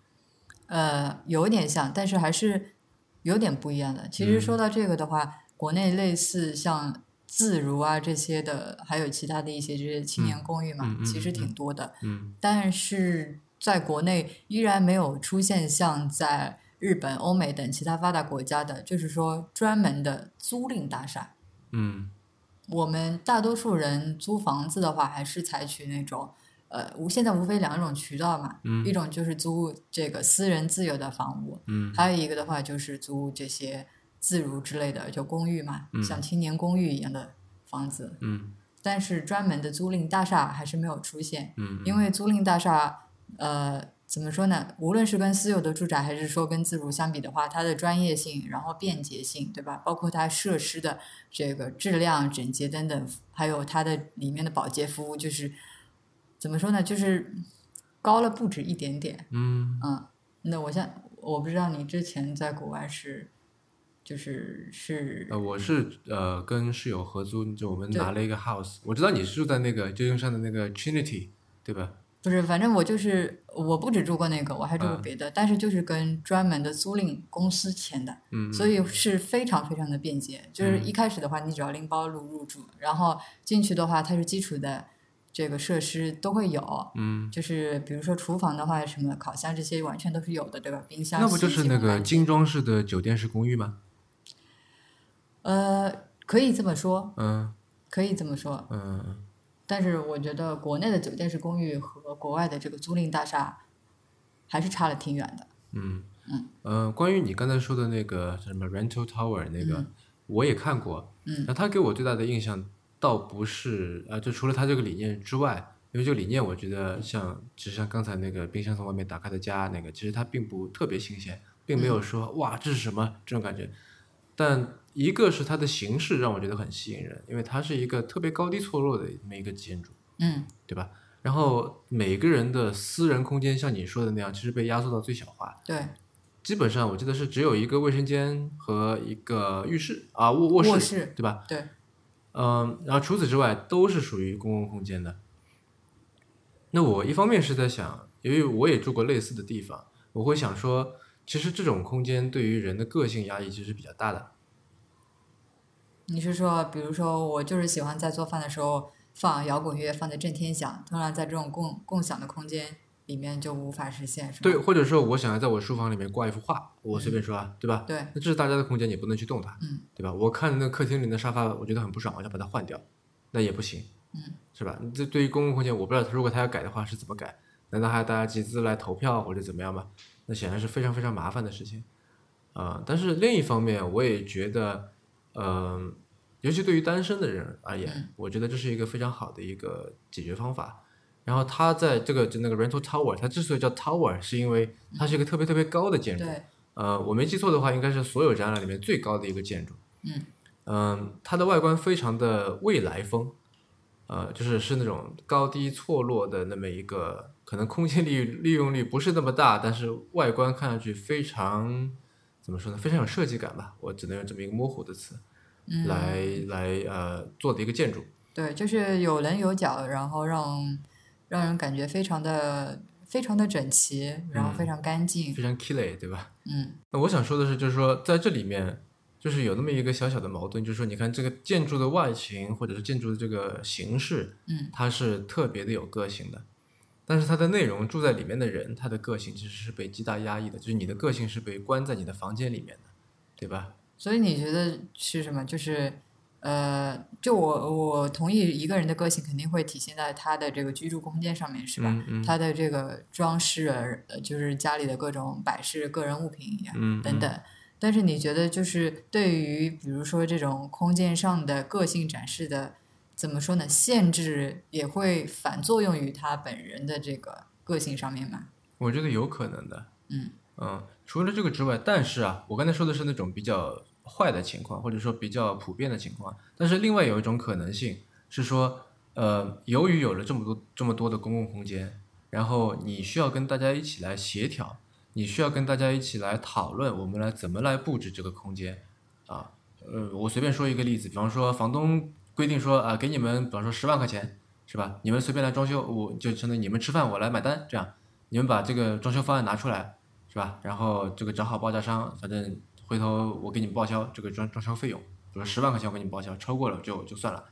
呃，有点像，但是还是有点不一样的。其实说到这个的话，国内类似像自如啊这些的，还有其他的一些这些青年公寓嘛，其实挺多的。嗯。但是在国内依然没有出现像在日本、欧美等其他发达国家的，就是说专门的租赁大厦。嗯。我们大多数人租房子的话，还是采取那种。呃，无现在无非两种渠道嘛，一种就是租这个私人自有的房屋，还有一个的话就是租这些自如之类的，就公寓嘛，像青年公寓一样的房子。嗯。但是专门的租赁大厦还是没有出现。嗯。因为租赁大厦，呃，怎么说呢？无论是跟私有的住宅，还是说跟自如相比的话，它的专业性，然后便捷性，对吧？包括它设施的这个质量、整洁等等，还有它的里面的保洁服务，就是。怎么说呢？就是高了不止一点点。嗯嗯，那我像我不知道你之前在国外是，就是是呃，我是呃跟室友合租，就我们拿了一个 house。我知道你是住在那个旧金山的那个 Trinity，对吧？不是，反正我就是我不止住过那个，我还住过别的，但是就是跟专门的租赁公司签的，嗯，所以是非常非常的便捷。就是一开始的话，你只要拎包入入住，然后进去的话，它是基础的。这个设施都会有，嗯，就是比如说厨房的话，什么烤箱这些完全都是有的，对吧？冰箱那不就是那个精装式的酒店式公寓吗？呃，可以这么说，嗯，可以这么说，嗯，但是我觉得国内的酒店式公寓和国外的这个租赁大厦还是差了挺远的。嗯嗯，呃，关于你刚才说的那个什么 rental tower 那个，我也看过，嗯，那他给我最大的印象。倒不是啊，就除了他这个理念之外，因为这个理念，我觉得像，就像刚才那个冰箱从外面打开的家那个，其实它并不特别新鲜，并没有说哇这是什么这种感觉。但一个是它的形式让我觉得很吸引人，因为它是一个特别高低错落的这么一个建筑，嗯，对吧？然后每个人的私人空间像你说的那样，其实被压缩到最小化。对，基本上我记得是只有一个卫生间和一个浴室啊卧卧室，对吧？对。嗯，然后除此之外都是属于公共空间的。那我一方面是在想，因为我也住过类似的地方，我会想说，其实这种空间对于人的个性压抑其实比较大的。你是说，比如说我就是喜欢在做饭的时候放摇滚乐，放的震天响，当然在这种共共享的空间。里面就无法实现，是吧？对，或者说我想要在我书房里面挂一幅画，我随便说啊，对吧？对。那这是大家的空间，你不能去动它，嗯，对吧？我看那客厅里的沙发，我觉得很不爽，我想把它换掉，那也不行，嗯，是吧？这对于公共空间，我不知道如果他要改的话是怎么改？难道还要大家集资来投票或者怎么样吗？那显然是非常非常麻烦的事情，啊！但是另一方面，我也觉得，嗯，尤其对于单身的人而言，我觉得这是一个非常好的一个解决方法。然后它在这个就那个 rental tower，它之所以叫 tower，是因为它是一个特别特别高的建筑。对。呃，我没记错的话，应该是所有展览里面最高的一个建筑。嗯。嗯，它的外观非常的未来风，呃，就是是那种高低错落的那么一个，可能空间利利用率不是那么大，但是外观看上去非常怎么说呢？非常有设计感吧。我只能用这么一个模糊的词来来呃做的一个建筑。对，就是有棱有角，然后让。让人感觉非常的非常的整齐，然后非常干净，非常 k i l l y 对吧？嗯。那我想说的是，就是说在这里面，就是有那么一个小小的矛盾，就是说，你看这个建筑的外形或者是建筑的这个形式，嗯，它是特别的有个性的，但是它的内容住在里面的人，他的个性其实是被极大压抑的，就是你的个性是被关在你的房间里面的，对吧？所以你觉得是什么？就是。呃，就我我同意，一个人的个性肯定会体现在他的这个居住空间上面，是吧？他的这个装饰，呃，就是家里的各种摆饰、个人物品一样等等。但是你觉得，就是对于比如说这种空间上的个性展示的，怎么说呢？限制也会反作用于他本人的这个个性上面吗？我觉得有可能的。嗯嗯，除了这个之外，但是啊，我刚才说的是那种比较。坏的情况，或者说比较普遍的情况，但是另外有一种可能性是说，呃，由于有了这么多这么多的公共空间，然后你需要跟大家一起来协调，你需要跟大家一起来讨论，我们来怎么来布置这个空间，啊，呃，我随便说一个例子，比方说房东规定说啊，给你们，比方说十万块钱，是吧？你们随便来装修，我就相当于你们吃饭我来买单，这样，你们把这个装修方案拿出来，是吧？然后这个找好报价商，反正。回头我给你报销这个装装修费用，比如十万块钱我给你报销，超过了就就算了。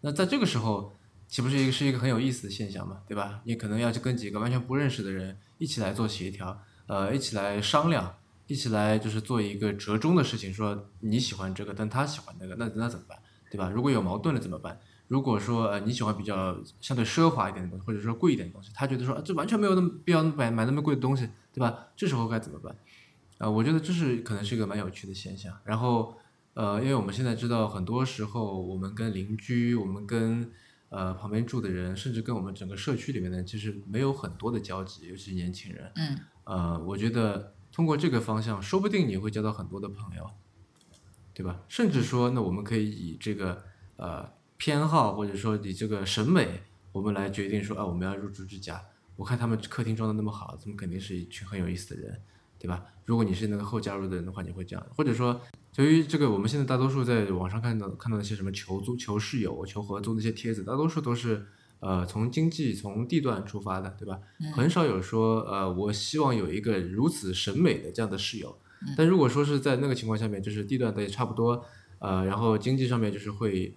那在这个时候，岂不是一个是一个很有意思的现象嘛，对吧？你可能要去跟几个完全不认识的人一起来做协调，呃，一起来商量，一起来就是做一个折中的事情，说你喜欢这个，但他喜欢那个，那那怎么办，对吧？如果有矛盾了怎么办？如果说呃你喜欢比较相对奢华一点的东西，或者说贵一点的东西，他觉得说这完全没有那么必要买买那么贵的东西，对吧？这时候该怎么办？啊，我觉得这是可能是一个蛮有趣的现象。然后呃，因为我们现在知道，很多时候我们跟邻居，我们跟呃旁边住的人，甚至跟我们整个社区里面的人，其实没有很多的交集，尤其是年轻人。嗯。呃，我觉得通过这个方向，说不定你会交到很多的朋友，对吧？甚至说，那我们可以以这个呃。偏好或者说你这个审美，我们来决定说啊，我们要入住这家。我看他们客厅装的那么好，他们肯定是一群很有意思的人，对吧？如果你是那个后加入的人的话，你会这样。或者说，由于这个我们现在大多数在网上看到看到那些什么求租、求室友、求合租那些帖子，大多数都是呃从经济、从地段出发的，对吧？很少有说呃我希望有一个如此审美的这样的室友。但如果说是在那个情况下面，就是地段的也差不多，呃，然后经济上面就是会。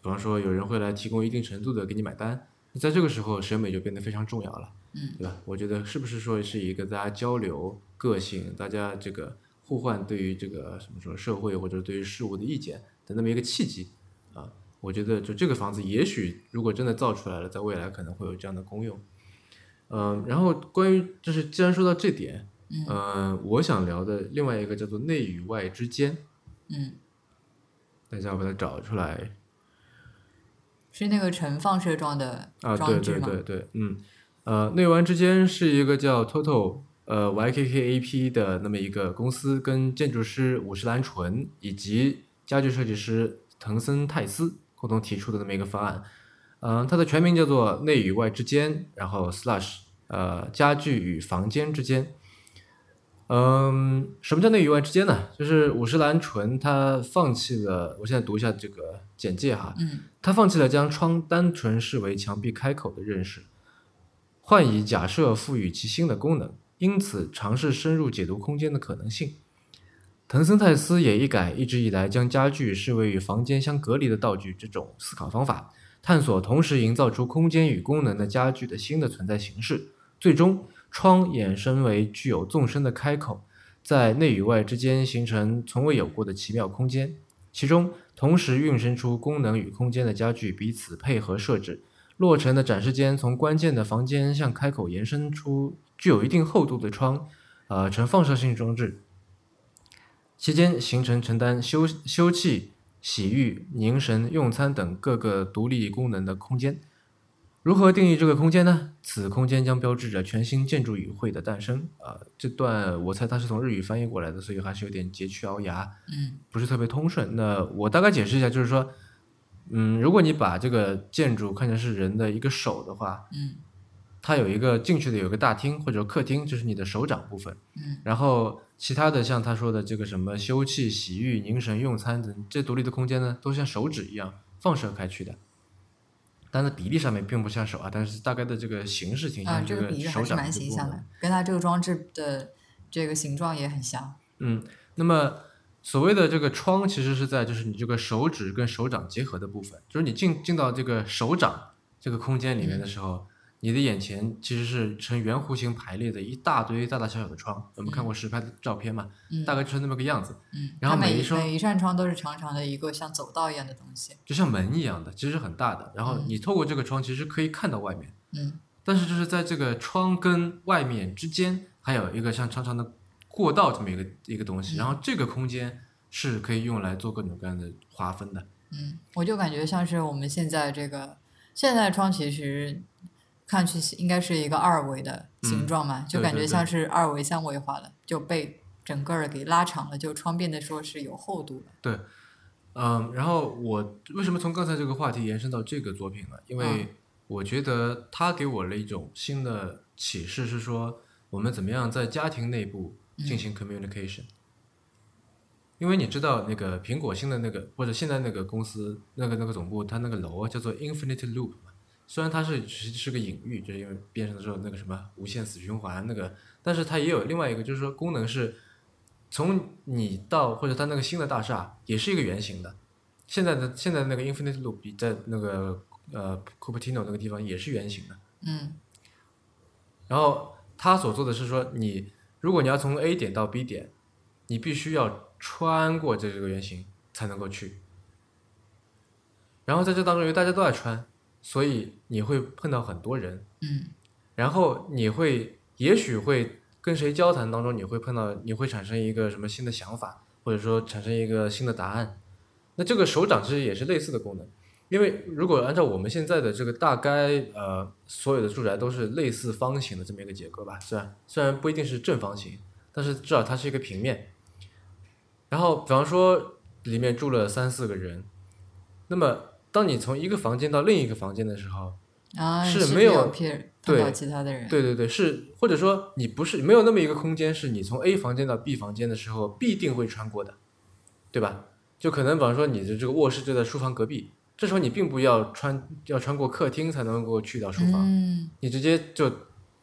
比方说，有人会来提供一定程度的给你买单，在这个时候，审美就变得非常重要了，嗯，对吧？我觉得是不是说是一个大家交流个性，大家这个互换对于这个什么说社会或者对于事物的意见的那么一个契机啊？我觉得就这个房子，也许如果真的造出来了，在未来可能会有这样的功用。嗯，然后关于就是既然说到这点，嗯，我想聊的另外一个叫做内与外之间，嗯，大家把它找出来。是那个呈放射状的啊，对对对对，嗯，呃，内湾之间是一个叫 Total 呃 YKKAP 的那么一个公司，跟建筑师五十岚纯以及家具设计师藤森泰斯共同提出的那么一个方案，嗯，它的全名叫做内与外之间，然后 Slash 呃家具与房间之间。嗯，什么叫内与外之间呢？就是五十岚纯他放弃了，我现在读一下这个简介哈，嗯，他放弃了将窗单纯视为墙壁开口的认识，换以假设赋予其新的功能，因此尝试深入解读空间的可能性。藤森泰斯也一改一直以来将家具视为与房间相隔离的道具这种思考方法，探索同时营造出空间与功能的家具的新的存在形式，最终。窗衍生为具有纵深的开口，在内与外之间形成从未有过的奇妙空间，其中同时孕生出功能与空间的家具彼此配合设置。落成的展示间从关键的房间向开口延伸出具有一定厚度的窗，呃，呈放射性装置，期间形成承担休休憩、洗浴、凝神、用餐等各个独立功能的空间。如何定义这个空间呢？此空间将标志着全新建筑语汇的诞生。啊，这段我猜它是从日语翻译过来的，所以还是有点佶屈聱牙，嗯，不是特别通顺。那我大概解释一下，就是说，嗯，如果你把这个建筑看成是人的一个手的话，嗯，它有一个进去的有个大厅或者客厅，就是你的手掌部分，嗯，然后其他的像他说的这个什么休憩、洗浴、凝神、用餐等这独立的空间呢，都像手指一样放射开去的。但是比例上面并不像手啊，但是大概的这个形式挺像这个手掌蛮形象的，跟它这个装置的这个形状也很像。嗯，那么所谓的这个窗，其实是在就是你这个手指跟手掌结合的部分，就是你进进到这个手掌这个空间里面的时候。你的眼前其实是呈圆弧形排列的一大堆大大小小的窗，我们看过实拍的照片嘛？嗯，大概就是那么个样子。嗯，然后每一扇每一扇窗都是长长的一个像走道一样的东西，就像门一样的，其实很大的。然后你透过这个窗，其实可以看到外面。嗯，但是就是在这个窗跟外面之间，还有一个像长长的过道这么一个一个东西。然后这个空间是可以用来做各种各样的划分的。嗯，我就感觉像是我们现在这个现在窗其实。看去应该是一个二维的形状嘛，就感觉像是二维三维化了，就被整个儿给拉长了，就窗变得说是有厚度了。对，嗯，然后我为什么从刚才这个话题延伸到这个作品呢？因为我觉得它给我了一种新的启示，是说我们怎么样在家庭内部进行 communication。因为你知道那个苹果新的那个或者现在那个公司那个那个总部，它那个楼叫做 Infinite Loop。虽然它是其实是个隐喻，就是因为变成的时候那个什么无限死循环那个，但是它也有另外一个，就是说功能是从你到或者它那个新的大厦也是一个圆形的，现在的现在那个 Infinite Loop 在那个呃 Cupertino 那个地方也是圆形的。嗯然后他所做的是说，你如果你要从 A 点到 B 点，你必须要穿过这个圆形才能够去。然后在这当中，因为大家都在穿，所以你会碰到很多人，嗯然后你会也许会跟谁交谈当中，你会碰到，你会产生一个什么新的想法，或者说产生一个新的答案。那这个手掌其实也是类似的功能，因为如果按照我们现在的这个大概呃所有的住宅都是类似方形的这么一个结构吧，虽然虽然不一定是正方形，但是至少它是一个平面。然后比方说里面住了三四个人，那么当你从一个房间到另一个房间的时候，啊，是是没有对到其他的人。对对对，是或者说你不是没有那么一个空间，是你从 A 房间到 B 房间的时候必定会穿过的，对吧？就可能比方说你的这个卧室就在书房隔壁，这时候你并不要穿要穿过客厅才能够去到书房，嗯你直接就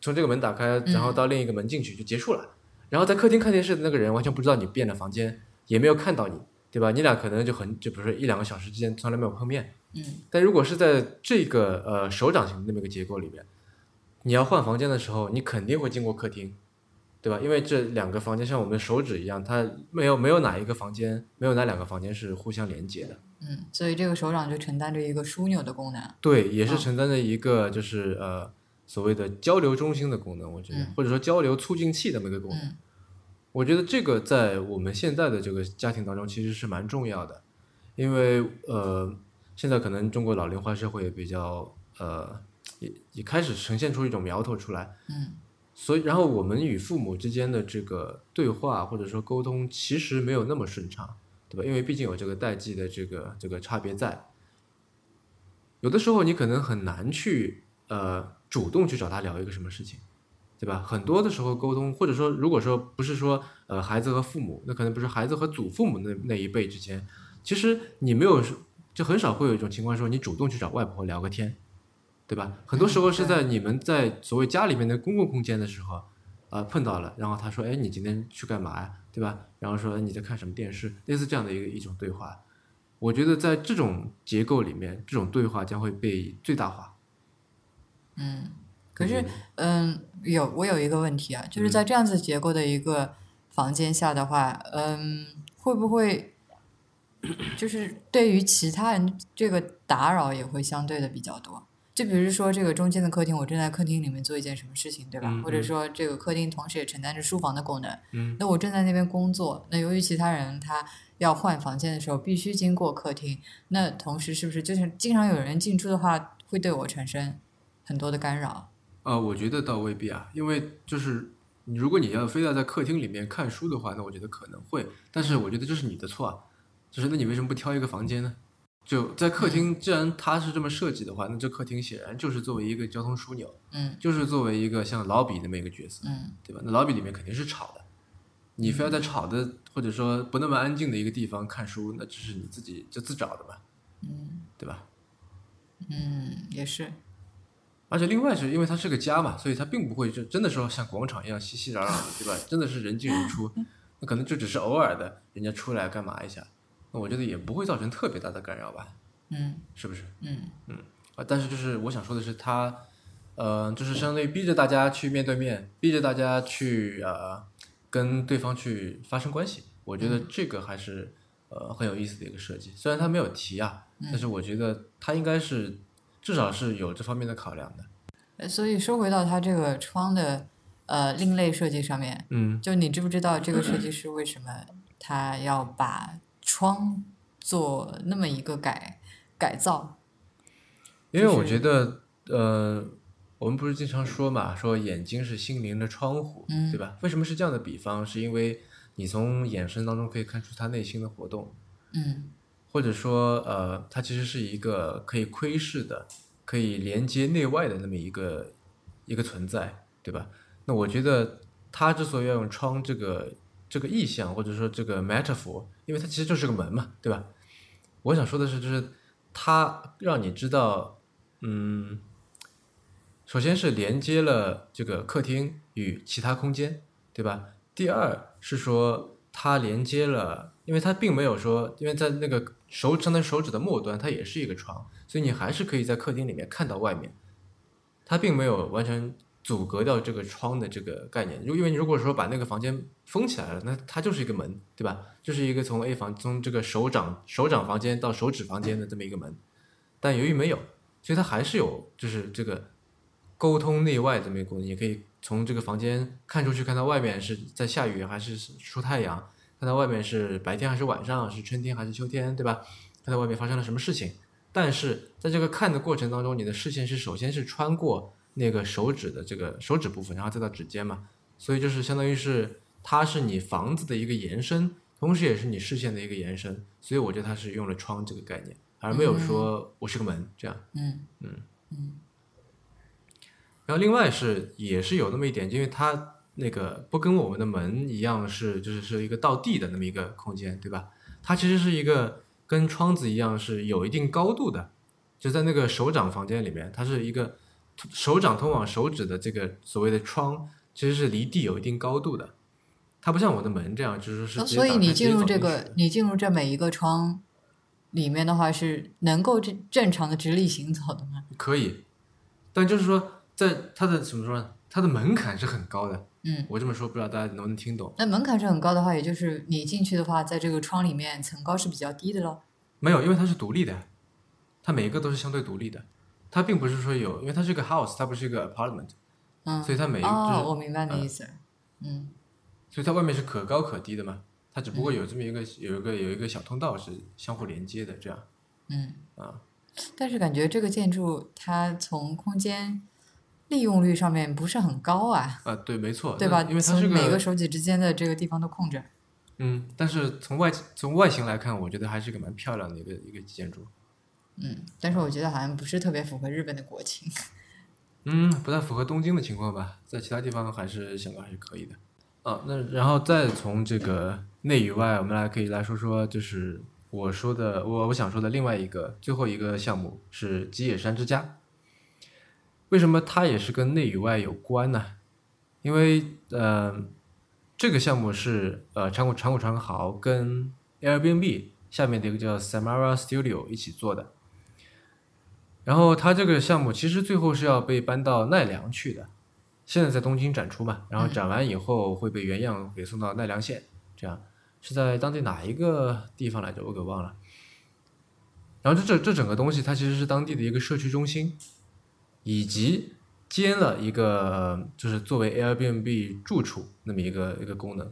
从这个门打开，然后到另一个门进去就结束了。然后在客厅看电视的那个人完全不知道你变了房间，也没有看到你，对吧？你俩可能就很就比如说一两个小时之间从来没有碰面。嗯但如果是在这个呃手掌型的那么一个结构里面，你要换房间的时候，你肯定会经过客厅，对吧？因为这两个房间像我们的手指一样，它没有没有哪一个房间，没有哪两个房间是互相连接的。嗯，所以这个手掌就承担着一个枢纽的功能。对，也是嗯承担着一个就是呃所谓的交流中心的功能，我觉得，嗯或者说交流促进器这么一个功能。嗯我觉得这个在我们现在的这个家庭当中其实是蛮重要的，因为呃，现在可能中国老龄化社会也比较呃，也也开始呈现出一种苗头出来，嗯所以然后我们与父母之间的这个对话或者说沟通其实没有那么顺畅，对吧？因为毕竟有这个代际的这个这个差别在，有的时候你可能很难去呃主动去找他聊一个什么事情。对吧？很多的时候沟通，或者说，如果说不是说呃孩子和父母，那可能不是孩子和祖父母那那一辈之间，其实你没有就很少会有一种情况说你主动去找外婆聊个天，对吧？很多时候是在你们在所谓家里面的公共空间的时候，啊、碰到了，然后他说，哎，你今天去干嘛呀？对吧？然后说哎你在看什么电视，类似这样的一个一种对话，我觉得在这种结构里面，这种对话将会被最大化。嗯。可是，嗯，有我有一个问题啊，就是在这样子结构的一个房间下的话，嗯，会不会就是对于其他人这个打扰也会相对的比较多？就比如说这个中间的客厅，我正在客厅里面做一件什么事情，对吧？嗯或者说这个客厅同时也承担着书房的功能，嗯那我正在那边工作，那由于其他人他要换房间的时候必须经过客厅，那同时是不是就是经常有人进出的话，会对我产生很多的干扰？呃、我觉得倒未必啊，因为就是你如果你要非要在客厅里面看书的话，那我觉得可能会，但是我觉得这是你的错啊，就是那你为什么不挑一个房间呢？就在客厅，既然它是这么设计的话，那这客厅显然就是作为一个交通枢纽，嗯就是作为一个像老比那么一个角色，嗯对吧？那老比里面肯定是吵的，你非要在吵的或者说不那么安静的一个地方看书，那这是你自己就自找的嘛，嗯对吧？嗯，也是，而且另外是因为它是个家嘛，所以它并不会就真的说像广场一样熙熙攘攘的，对吧？真的是人进人出，那可能就只是偶尔的人家出来干嘛一下，那我觉得也不会造成特别大的干扰吧，嗯。是不是？嗯。嗯啊，但是就是我想说的是他，呃，就是相当于逼着大家去面对面，逼着大家去呃跟对方去发生关系，我觉得这个还是呃很有意思的一个设计，虽然他没有提啊，但是我觉得他应该是至少是有这方面的考量的。呃所以说回到它这个窗的呃另类设计上面，嗯。就你知不知道这个设计师为什么他要把窗做那么一个改改造？因为我觉得，呃，我们不是经常说嘛，说眼睛是心灵的窗户，嗯对吧？为什么是这样的比方？是因为你从眼神当中可以看出他内心的活动，嗯或者说，呃，它其实是一个可以窥视的、可以连接内外的那么一个一个存在，对吧？那我觉得他之所以要用窗这个这个意象，或者说这个 metaphor，因为它其实就是个门嘛，对吧？我想说的是，就是它让你知道，嗯，首先是连接了这个客厅与其他空间，对吧？第二是说，它连接了，因为它并没有说，因为在那个手指的手指的末端，它也是一个床，所以你还是可以在客厅里面看到外面。它并没有完全阻隔掉这个窗的这个概念，如因为你如果说把那个房间封起来了，那它就是一个门，对吧？就是一个从 A 房从这个手掌手掌房间到手指房间的这么一个门。但由于没有，所以它还是有就是这个沟通内外这么一个功能，你可以从这个房间看出去，看到外面是在下雨还是出太阳，看到外面是白天还是晚上，是春天还是秋天，对吧？看到外面发生了什么事情。但是在这个看的过程当中，你的视线是首先是穿过那个手指的这个手指部分，然后再到指尖嘛，所以就是相当于是它是你房子的一个延伸，同时也是你视线的一个延伸，所以我觉得它是用了窗这个概念，而没有说我是个门这样。嗯嗯嗯。然后另外是也是有那么一点，因为它那个不跟我们的门一样是就是是一个到地的那么一个空间，对吧？它其实是一个。跟窗子一样是有一定高度的，就在那个手掌房间里面，它是一个手掌通往手指的这个所谓的窗，其实是离地有一定高度的。它不像我的门这样，就是是。所以你进入这个，你进入这每一个窗里面的话，是能够正正常的直立行走的吗？可以，但就是说，在它的怎么说呢？它的门槛是很高的。嗯，我这么说不知道大家能不能听懂。那门槛是很高的话，也就是你进去的话，在这个窗里面层高是比较低的喽。没有，因为它是独立的，它每一个都是相对独立的，它并不是说有，因为它是一个 house，它不是一个 apartment，嗯，所以它每一个哦，我明白你意思，嗯，所以它外面是可高可低的嘛，它只不过有这么一个有一个有一个小通道是相互连接的这样，嗯啊，但是感觉这个建筑它从空间。利用率上面不是很高啊。啊，对，没错，对吧？因为它是每个手指之间的这个地方都空着。嗯，但是从外从外形来看，我觉得还是一个蛮漂亮的一个一个建筑。嗯，但是我觉得好像不是特别符合日本的国情。嗯，不太符合东京的情况吧，在其他地方还是相对还是可以的。啊，那然后再从这个内与外，我们来可以来说说，就是我说的我我想说的另外一个最后一个项目是吉野山之家。为什么它也是跟内与外有关呢？因为呃，这个项目是呃长谷长谷川豪跟 Airbnb 下面的一个叫 Samara Studio 一起做的。然后它这个项目其实最后是要被搬到奈良去的，现在在东京展出嘛，然后展完以后会被原样给送到奈良县，这样是在当地哪一个地方来着？我给忘了。然后这这这整个东西它其实是当地的一个社区中心。以及兼了一个就是作为 Airbnb 住处那么一个一个功能。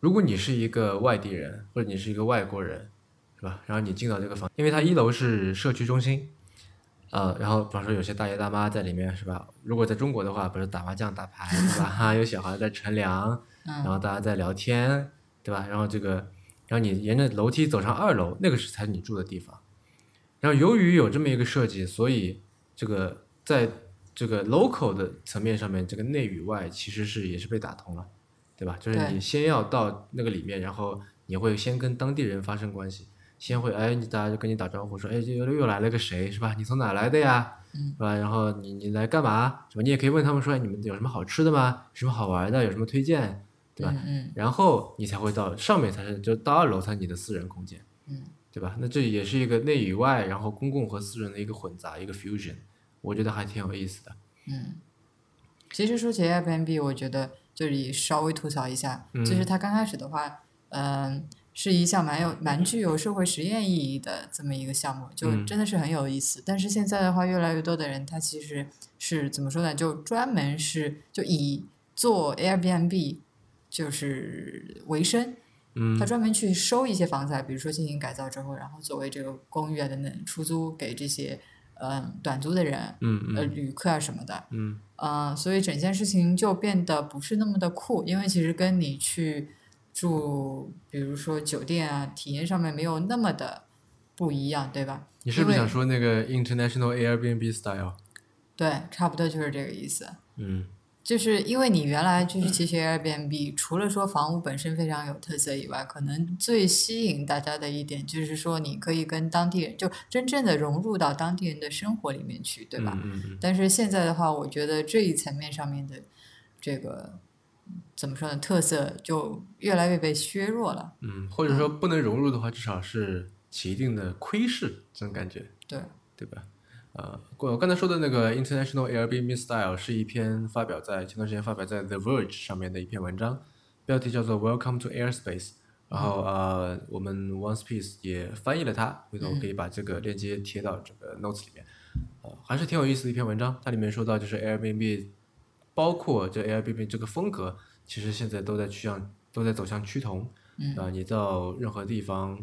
如果你是一个外地人或者你是一个外国人，是吧？然后你进到这个房，因为它一楼是社区中心，呃，然后比方说有些大爷大妈在里面，是吧？如果在中国的话，不是打麻将打牌，对吧？哈，有小孩在乘凉，然后大家在聊天，对吧？然后这个，然后你沿着楼梯走上二楼，那个是才是你住的地方。然后由于有这么一个设计，所以这个。在这个 local 的层面上面，这个内与外其实是也是被打通了，对吧？就是你先要到那个里面，然后你会先跟当地人发生关系，先会哎，你大家就跟你打招呼说，哎，又又来了个谁，是吧？你从哪来的呀？是吧？然后你你来干嘛？是吧？你也可以问他们说，哎你们有什么好吃的吗？有什么好玩的？有什么推荐？对吧？嗯。然后你才会到上面，才是就到二楼才是你的私人空间，嗯，对吧？那这也是一个内与外，然后公共和私人的一个混杂，一个 fusion。我觉得还挺有意思的。嗯，其实说起 Airbnb，我觉得这里稍微吐槽一下，就是它刚开始的话，嗯，是一项蛮有蛮具有社会实验意义的这么一个项目，就真的是很有意思。但是现在的话，越来越多的人他其实是怎么说呢？就专门是就以做 Airbnb 就是为生，嗯，他专门去收一些房子，比如说进行改造之后，然后作为这个公寓啊等等出租给这些。嗯，短租的人，嗯呃，旅客啊什么的，嗯，呃，所以整件事情就变得不是那么的酷，因为其实跟你去住，比如说酒店啊，体验上面没有那么的不一样，对吧？你是不是想说那个 International Airbnb style？对，差不多就是这个意思。嗯。就是因为你原来就是其实 Airbnb，除了说房屋本身非常有特色以外，可能最吸引大家的一点就是说你可以跟当地人就真正的融入到当地人的生活里面去，对吧？嗯嗯。但是现在的话，我觉得这一层面上面的这个怎么说呢？特色就越来越被削弱了。嗯，或者说不能融入的话，至少是起一定的窥视，这种感觉。对，对吧？呃，我刚才说的那个 International Airbnb Style 是一篇发表在前段时间发表在 The Verge 上面的一篇文章，标题叫做 Welcome to Airspace。然后呃，我们 One Piece 也翻译了它，回头可以把这个链接贴到这个 Notes 里面。呃，还是挺有意思的一篇文章，它里面说到就是 Airbnb，包括这 Airbnb 这个风格，其实现在都在趋向都在走向趋同。嗯。啊，你到任何地方，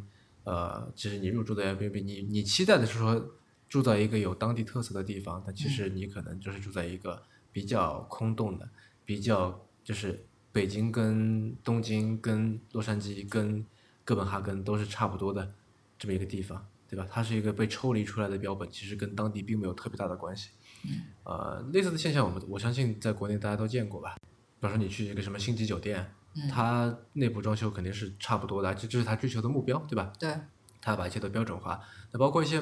呃，其实你入住的 Airbnb，你你期待的是说住在一个有当地特色的地方，但其实你可能就是住在一个比较空洞的，比较就是北京跟东京跟洛杉矶跟哥本哈根都是差不多的这么一个地方。对吧？它是一个被抽离出来的标本，其实跟当地并没有特别大的关系。嗯。呃，类似的现象，我们我相信在国内大家都见过吧？比方说你去一个什么星级酒店，它内部装修肯定是差不多的，这这是它追求的目标，对吧？对。他把一切都标准化，那包括一些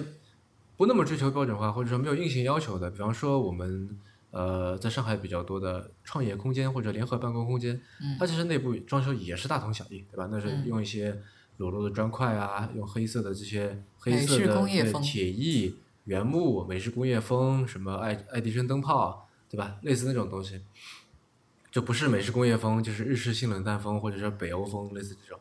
不那么追求标准化，或者说没有硬性要求的，比方说我们呃在上海比较多的创业空间或者联合办公空间，它其实内部装修也是大同小异，对吧？那是用一些。裸露的砖块啊，用黑色的这些黑色的铁艺原木美式工业风，什么爱爱迪生灯泡，对吧？类似那种东西，就不是美式工业风，就是日式性冷淡风，或者说北欧风，类似这种，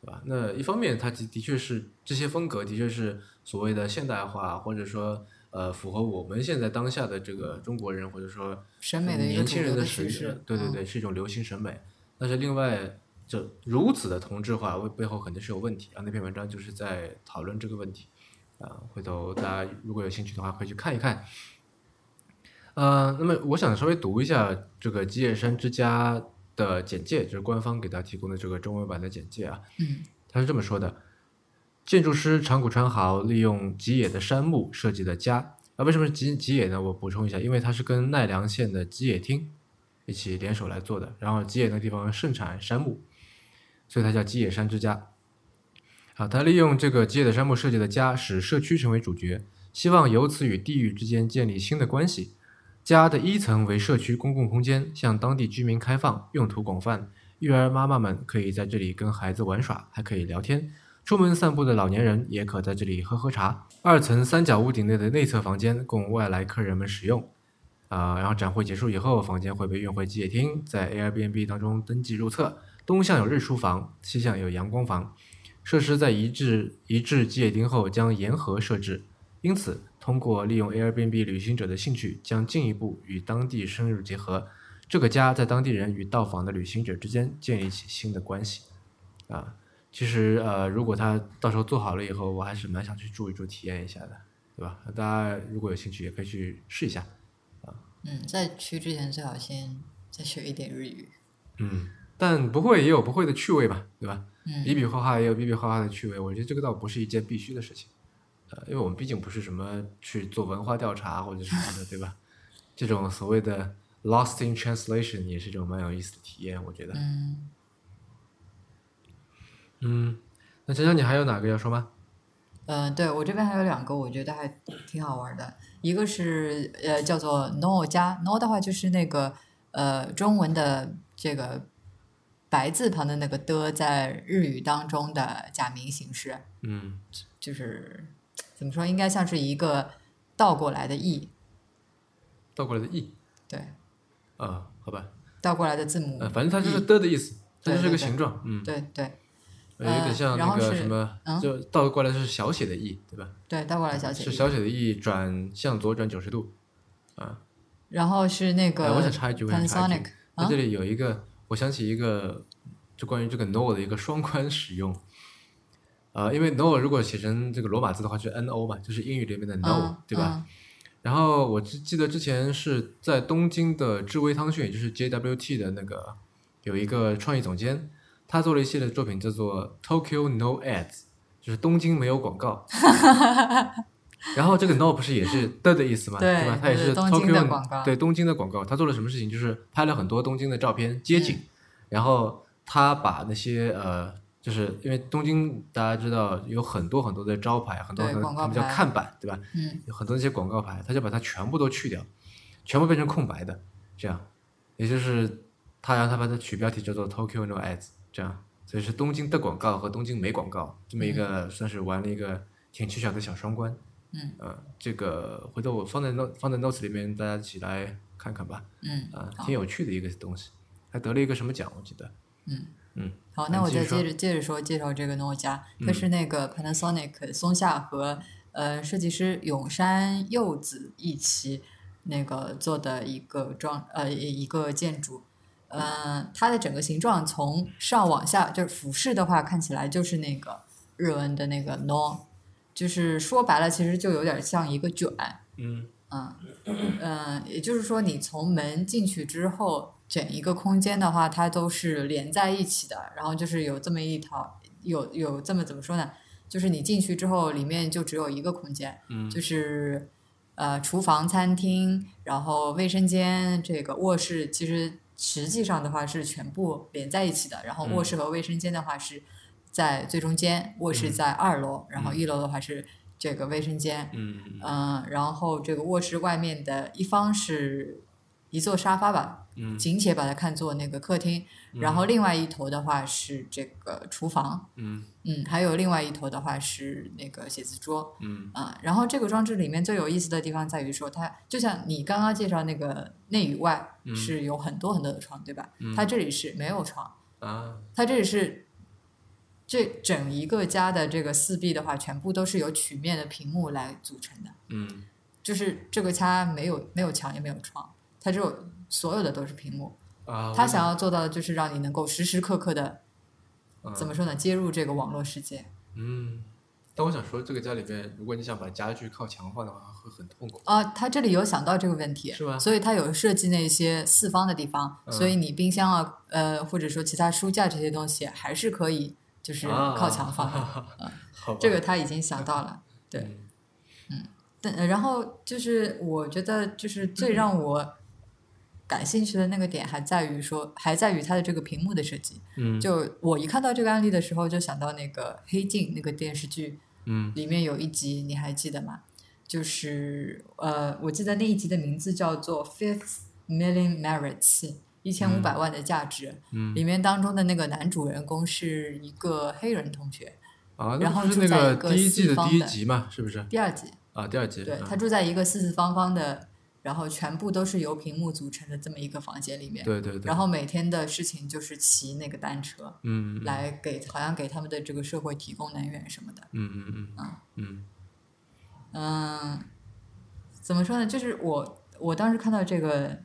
对吧？那一方面，它的的确是这些风格的确是所谓的现代化，或者说呃符合我们现在当下的这个中国人或者说审美的年轻人的审美，对对对，是一种流行审美。但是另外。就如此的同质化，为背后肯定是有问题啊！那篇文章就是在讨论这个问题啊。回头大家如果有兴趣的话，可以去看一看。呃，那么我想稍微读一下这个吉野山之家的简介，就是官方给大家提供的这个中文版的简介啊。嗯。他是这么说的：建筑师长谷川豪利用吉野的杉木设计的家啊。为什么是吉吉野呢？我补充一下，因为它是跟奈良县的吉野町一起联手来做的。然后吉野那地方盛产杉木。所以它叫吉野山之家。好，他利用这个基野的山木设计的家，使社区成为主角，希望由此与地域之间建立新的关系。家的一层为社区公共空间，向当地居民开放，用途广泛。育儿妈妈们可以在这里跟孩子玩耍，还可以聊天。出门散步的老年人也可在这里喝喝茶。二层三角屋顶内的内侧房间供外来客人们使用。啊，然后展会结束以后，房间会被运回基野厅，在 Airbnb 当中登记入册。东向有日出房，西向有阳光房。设施在移至移至基野町后将沿河设置，因此通过利用 Airbnb 旅行者的兴趣，将进一步与当地深入结合。这个家在当地人与到访的旅行者之间建立起新的关系。啊，其实呃，如果他到时候做好了以后，我还是蛮想去住一住，体验一下的，对吧？大家如果有兴趣，也可以去试一下。啊，嗯，在去之前最好先再学一点日语。嗯。但不会也有不会的趣味吧，对吧？嗯。比比划划也有比比划划的趣味，我觉得这个倒不是一件必须的事情，呃，因为我们毕竟不是什么去做文化调查或者什么的，对吧？这种所谓的 lost in translation 也是一种蛮有意思的体验，我觉得。嗯。嗯，那江江，你还有哪个要说吗？嗯，对我这边还有两个，我觉得还挺好玩的。一个是呃，叫做 no 加 no 的话，就是那个呃中文的这个。白字旁的那个的，在日语当中的假名形式，嗯，就是怎么说，应该像是一个倒过来的 e，倒过来的 e，对，啊，好吧，倒过来的字母，呃，反正它就是的的意思，它就是个形状，嗯，对对，有点像那个什么，就倒过来是小写的 e，对吧？对，倒过来小写是小写的 e 转向左转九十度，啊，然后是那个，我想插一句，我想插一句，它这里有一个。我想起一个，就关于这个 no 的一个双关使用，啊，因为 no 如果写成这个罗马字的话，就是 no 嘛，就是英语里面的 no，对吧？然后我记记得之前是在东京的智威汤逊，也就是 JWT 的那个有一个创意总监，他做了一系列作品叫做 Tokyo No Ads，就是东京没有广告。然后这个 no 不是也是的的意思嘛，对吧？它也是 Tokyo 对东京的广告。他做了什么事情？就是拍了很多东京的照片街景，然后他把那些呃，就是因为东京大家知道有很多很多的招牌，很多很多他们叫看板，对吧？嗯，有很多那些广告牌，他就把它全部都去掉，全部变成空白的，这样，也就是他然后他把它取标题叫做 Tokyo No Ads，这样，所以是东京的广告和东京没广告这么一个，算是玩了一个挺蹊跷的小双关。嗯，呃，这个回头我放在 note 放在 notes 里面，大家一起来看看吧。嗯，啊，挺有趣的一个东西，还得了一个什么奖，我记得。嗯嗯，好，那我再接着接着说介绍这个诺基亚，它是那个 Panasonic 松下和呃设计师永山柚子一起那个做的一个装呃一个建筑。呃，它的整个形状从上往下就是俯视的话，看起来就是那个日文的那个 no，就是说白了，其实就有点像一个卷。嗯嗯嗯，也就是说，你从门进去之后，整一个空间的话，它都是连在一起的。然后就是有这么一条，有有这么怎么说呢？就是你进去之后，里面就只有一个空间，嗯就是呃厨房、餐厅，然后卫生间、这个卧室，其实实际上的话是全部连在一起的。然后卧室和卫生间的话是在最中间，卧室在二楼，然后一楼的话是这个卫生间。嗯嗯，然后这个卧室外面的一方是一座沙发吧，嗯。仅且把它看作那个客厅，然后另外一头的话是这个厨房，嗯。嗯，还有另外一头的话是那个写字桌，嗯。啊、然后这个装置里面最有意思的地方在于说，它就像你刚刚介绍那个内与外嗯。是有很多很多的床，对吧？嗯。它这里是没有床，啊。它这里是这整一个家的这个四壁的话，全部都是由曲面的屏幕来组成的。嗯就是这个家没有没有墙也没有窗，它只有所有的都是屏幕。啊，他想要做到的就是让你能够时时刻刻的嗯怎么说呢，接入这个网络世界。嗯，但我想说，这个家里边，如果你想把家具靠墙放的话，会很痛苦。啊，他这里有想到这个问题，是吧所以他有设计那些四方的地方，嗯所以你冰箱啊，呃，或者说其他书架这些东西还是可以就是靠墙放的。啊好吧这个他已经想到了。对嗯但呃然后就是我觉得就是最让我感兴趣的那个点还在于说，还在于它的这个屏幕的设计。嗯就我一看到这个案例的时候，就想到那个《黑镜》那个电视剧嗯里面有一集，你还记得吗？就是呃，我记得那一集的名字叫做《Fifth Million Merits》，一千五百万的价值。嗯里面当中的那个男主人公是一个黑人同学，啊，然后住在一个个第一季的第一四方的集嘛，是不是？第二集。啊，第二集。对啊他住在一个四四方方的，然后全部都是由屏幕组成的这么一个房间里面。对对对。然后每天的事情就是骑那个单车，嗯，嗯来给好像给他们的这个社会提供能源什么的。嗯嗯嗯啊嗯嗯，怎么说呢？就是我我当时看到这个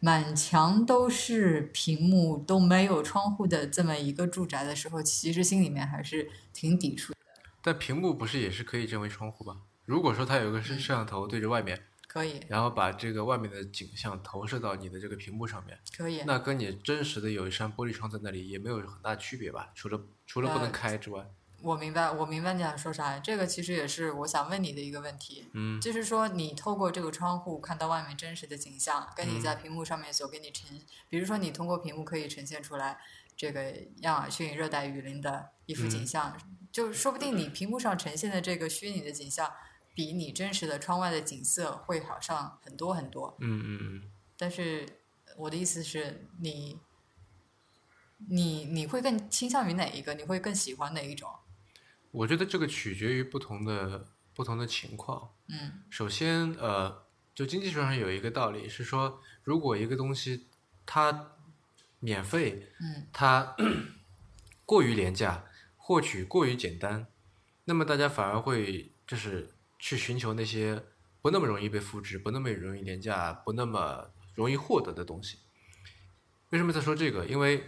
满墙都是屏幕都没有窗户的这么一个住宅的时候，其实心里面还是挺抵触的。但屏幕不是也是可以成为窗户吗？如果说它有一个摄摄像头对着外面，可以，然后把这个外面的景象投射到你的这个屏幕上面，可以。那跟你真实的有一扇玻璃窗在那里也没有很大区别吧？除了除了不能呃开之外，我明白，我明白你想说啥。这个其实也是我想问你的一个问题。嗯就是说，你透过这个窗户看到外面真实的景象，跟你嗯在屏幕上面所给你呈，比如说你通过屏幕可以呈现出来这个亚马逊热带雨林的一幅景嗯象，就说不定你屏幕上呈现的这个虚拟的景象，比你真实的窗外的景色会好上很多很多。嗯嗯嗯，但是我的意思是你，你你会更倾向于哪一个？你会更喜欢哪一种？我觉得这个取决于不同的不同的情况。嗯首先，呃，就经济学上有一个道理是说，如果一个东西它免费，嗯它 过于廉价，获取过于简单，那么大家反而会就是去寻求那些不那么容易被复制、不那么容易廉价、不那么容易获得的东西。为什么在说这个？因为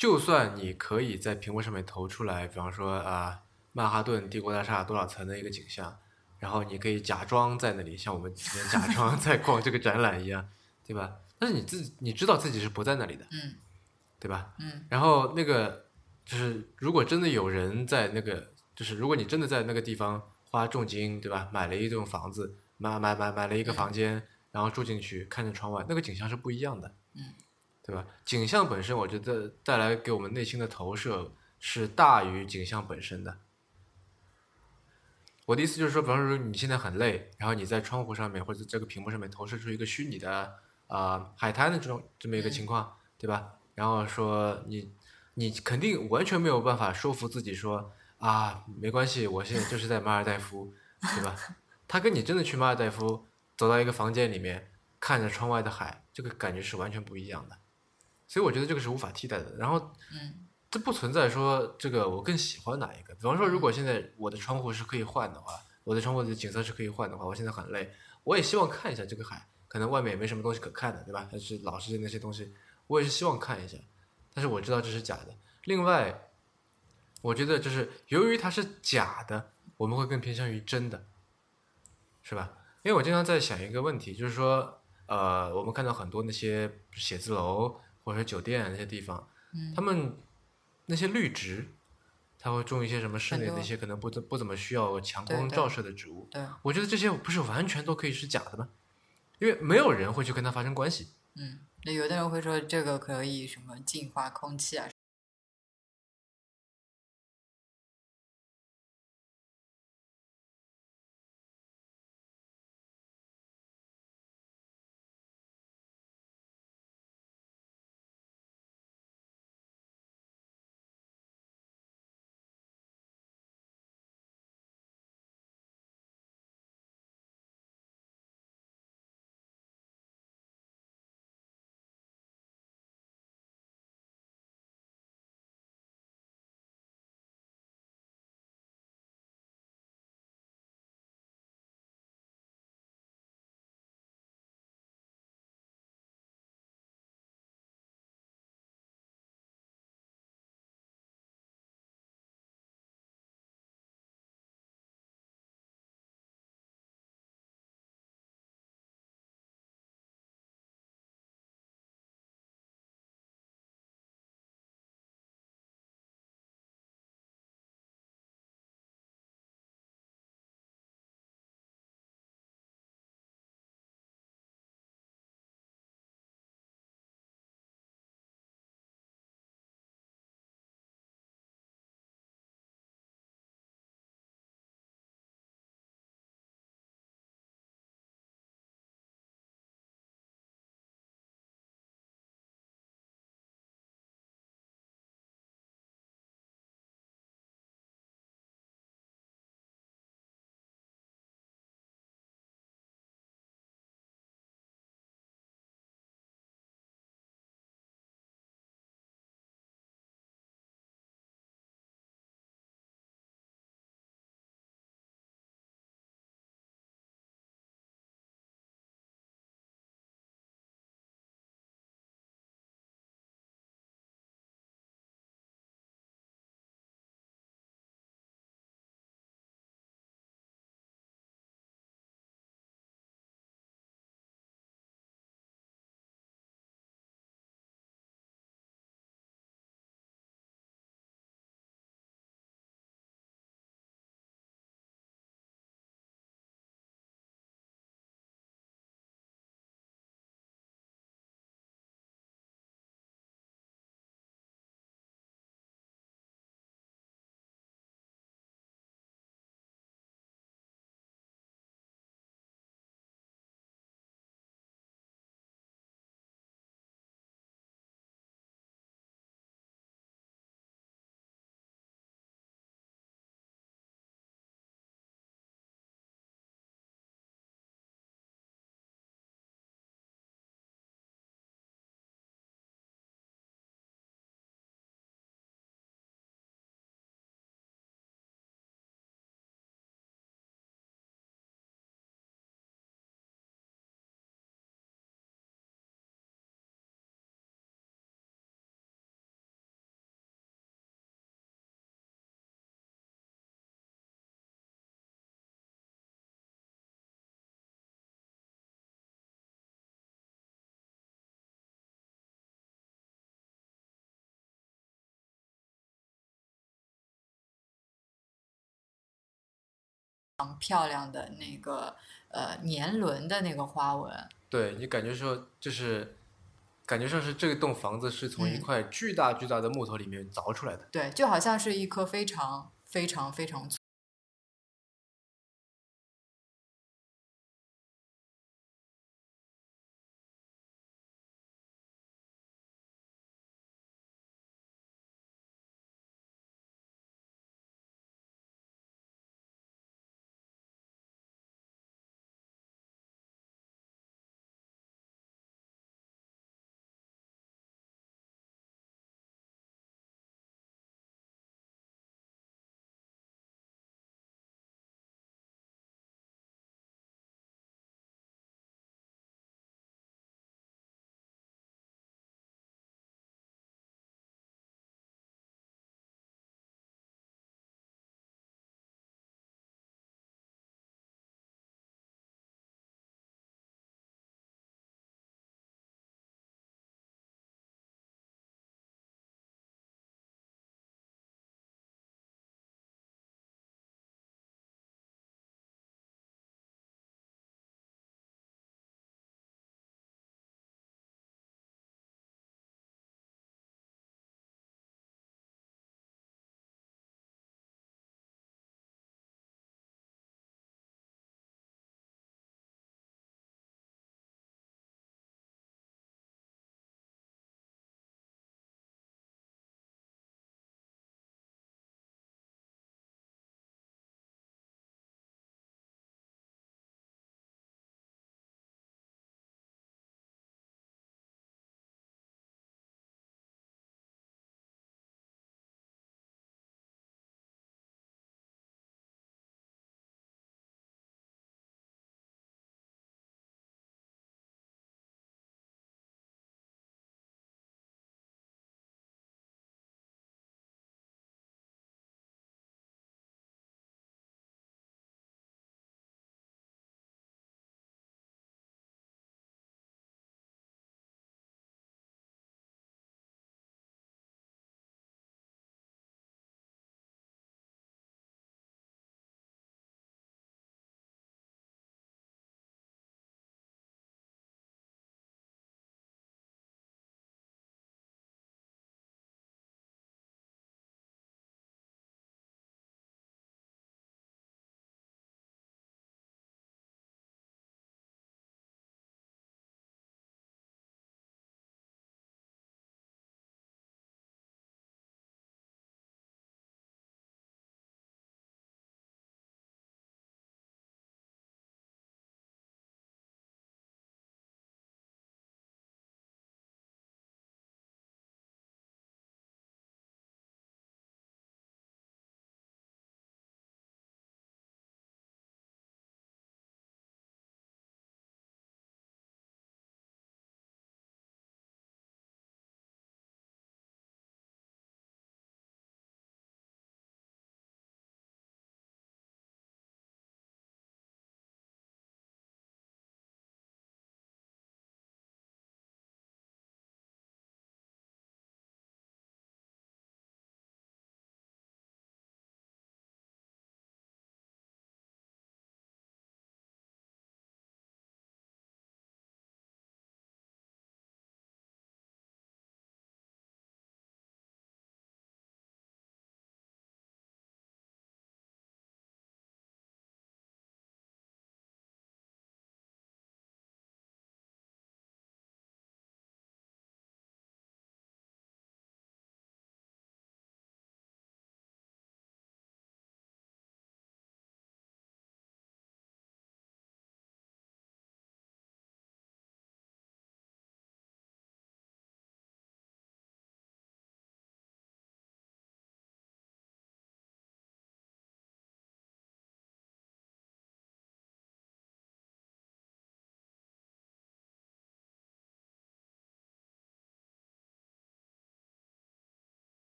就算你可以在屏幕上面投出来，比方说啊，曼哈顿帝国大厦多少层的一个景象，然后你可以假装在那里，像我们之前假装 在逛这个展览一样，对吧？但是你自己你知道自己是不在那里的，嗯对吧？嗯然后那个就是，如果真的有人在那个，就是如果你真的在那个地方花重金，对吧？买了一栋房子，买买买买了一个房间，然后住进去，看着窗外，那个景象是不一样的，嗯，对吧？景象本身，我觉得带来给我们内心的投射是大于景象本身的。我的意思就是说，比方说你现在很累，然后你在窗户上面或者这个屏幕上面投射出一个虚拟的啊海滩的这种这么一个情况，对吧？然后说你你肯定完全没有办法说服自己说啊没关系，我现在就是在马尔代夫，对吧？他跟你真的去马尔代夫，走到一个房间里面，看着窗外的海，这个感觉是完全不一样的。所以我觉得这个是无法替代的。然后，嗯这不存在说这个我更喜欢哪一个。比方说，如果现在我的窗户是可以换的话，我的窗户的景色是可以换的话，我现在很累，我也希望看一下这个海。可能外面也没什么东西可看的，对吧？还是老是那些东西，我也是希望看一下。但是我知道这是假的。另外，我觉得就是由于它是假的，我们会更偏向于真的，是吧？因为我经常在想一个问题，就是说，呃，我们看到很多那些写字楼或者酒店那些地方，嗯他们那些绿植，他会种一些什么室内那些可能不怎不怎么需要强光照射的植物。对，我觉得这些不是完全都可以是假的吗？因为没有人会去跟它发生关系。嗯，那有的人会说这个可以什么净化空气啊，漂亮的那个呃年轮的那个花纹，对你感觉说就是，感觉上是这栋房子是从一嗯块巨大巨大的木头里面凿出来的。对，就好像是一颗非常非常非常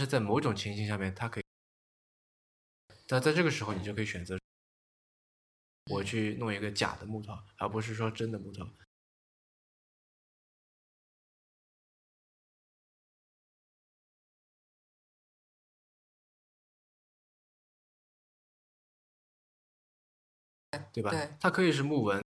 是在某种情形下面，它可以，那在这个时候你就可以选择，我去弄一个假的木头，而不是说真的木头。对吧？它可以是木纹，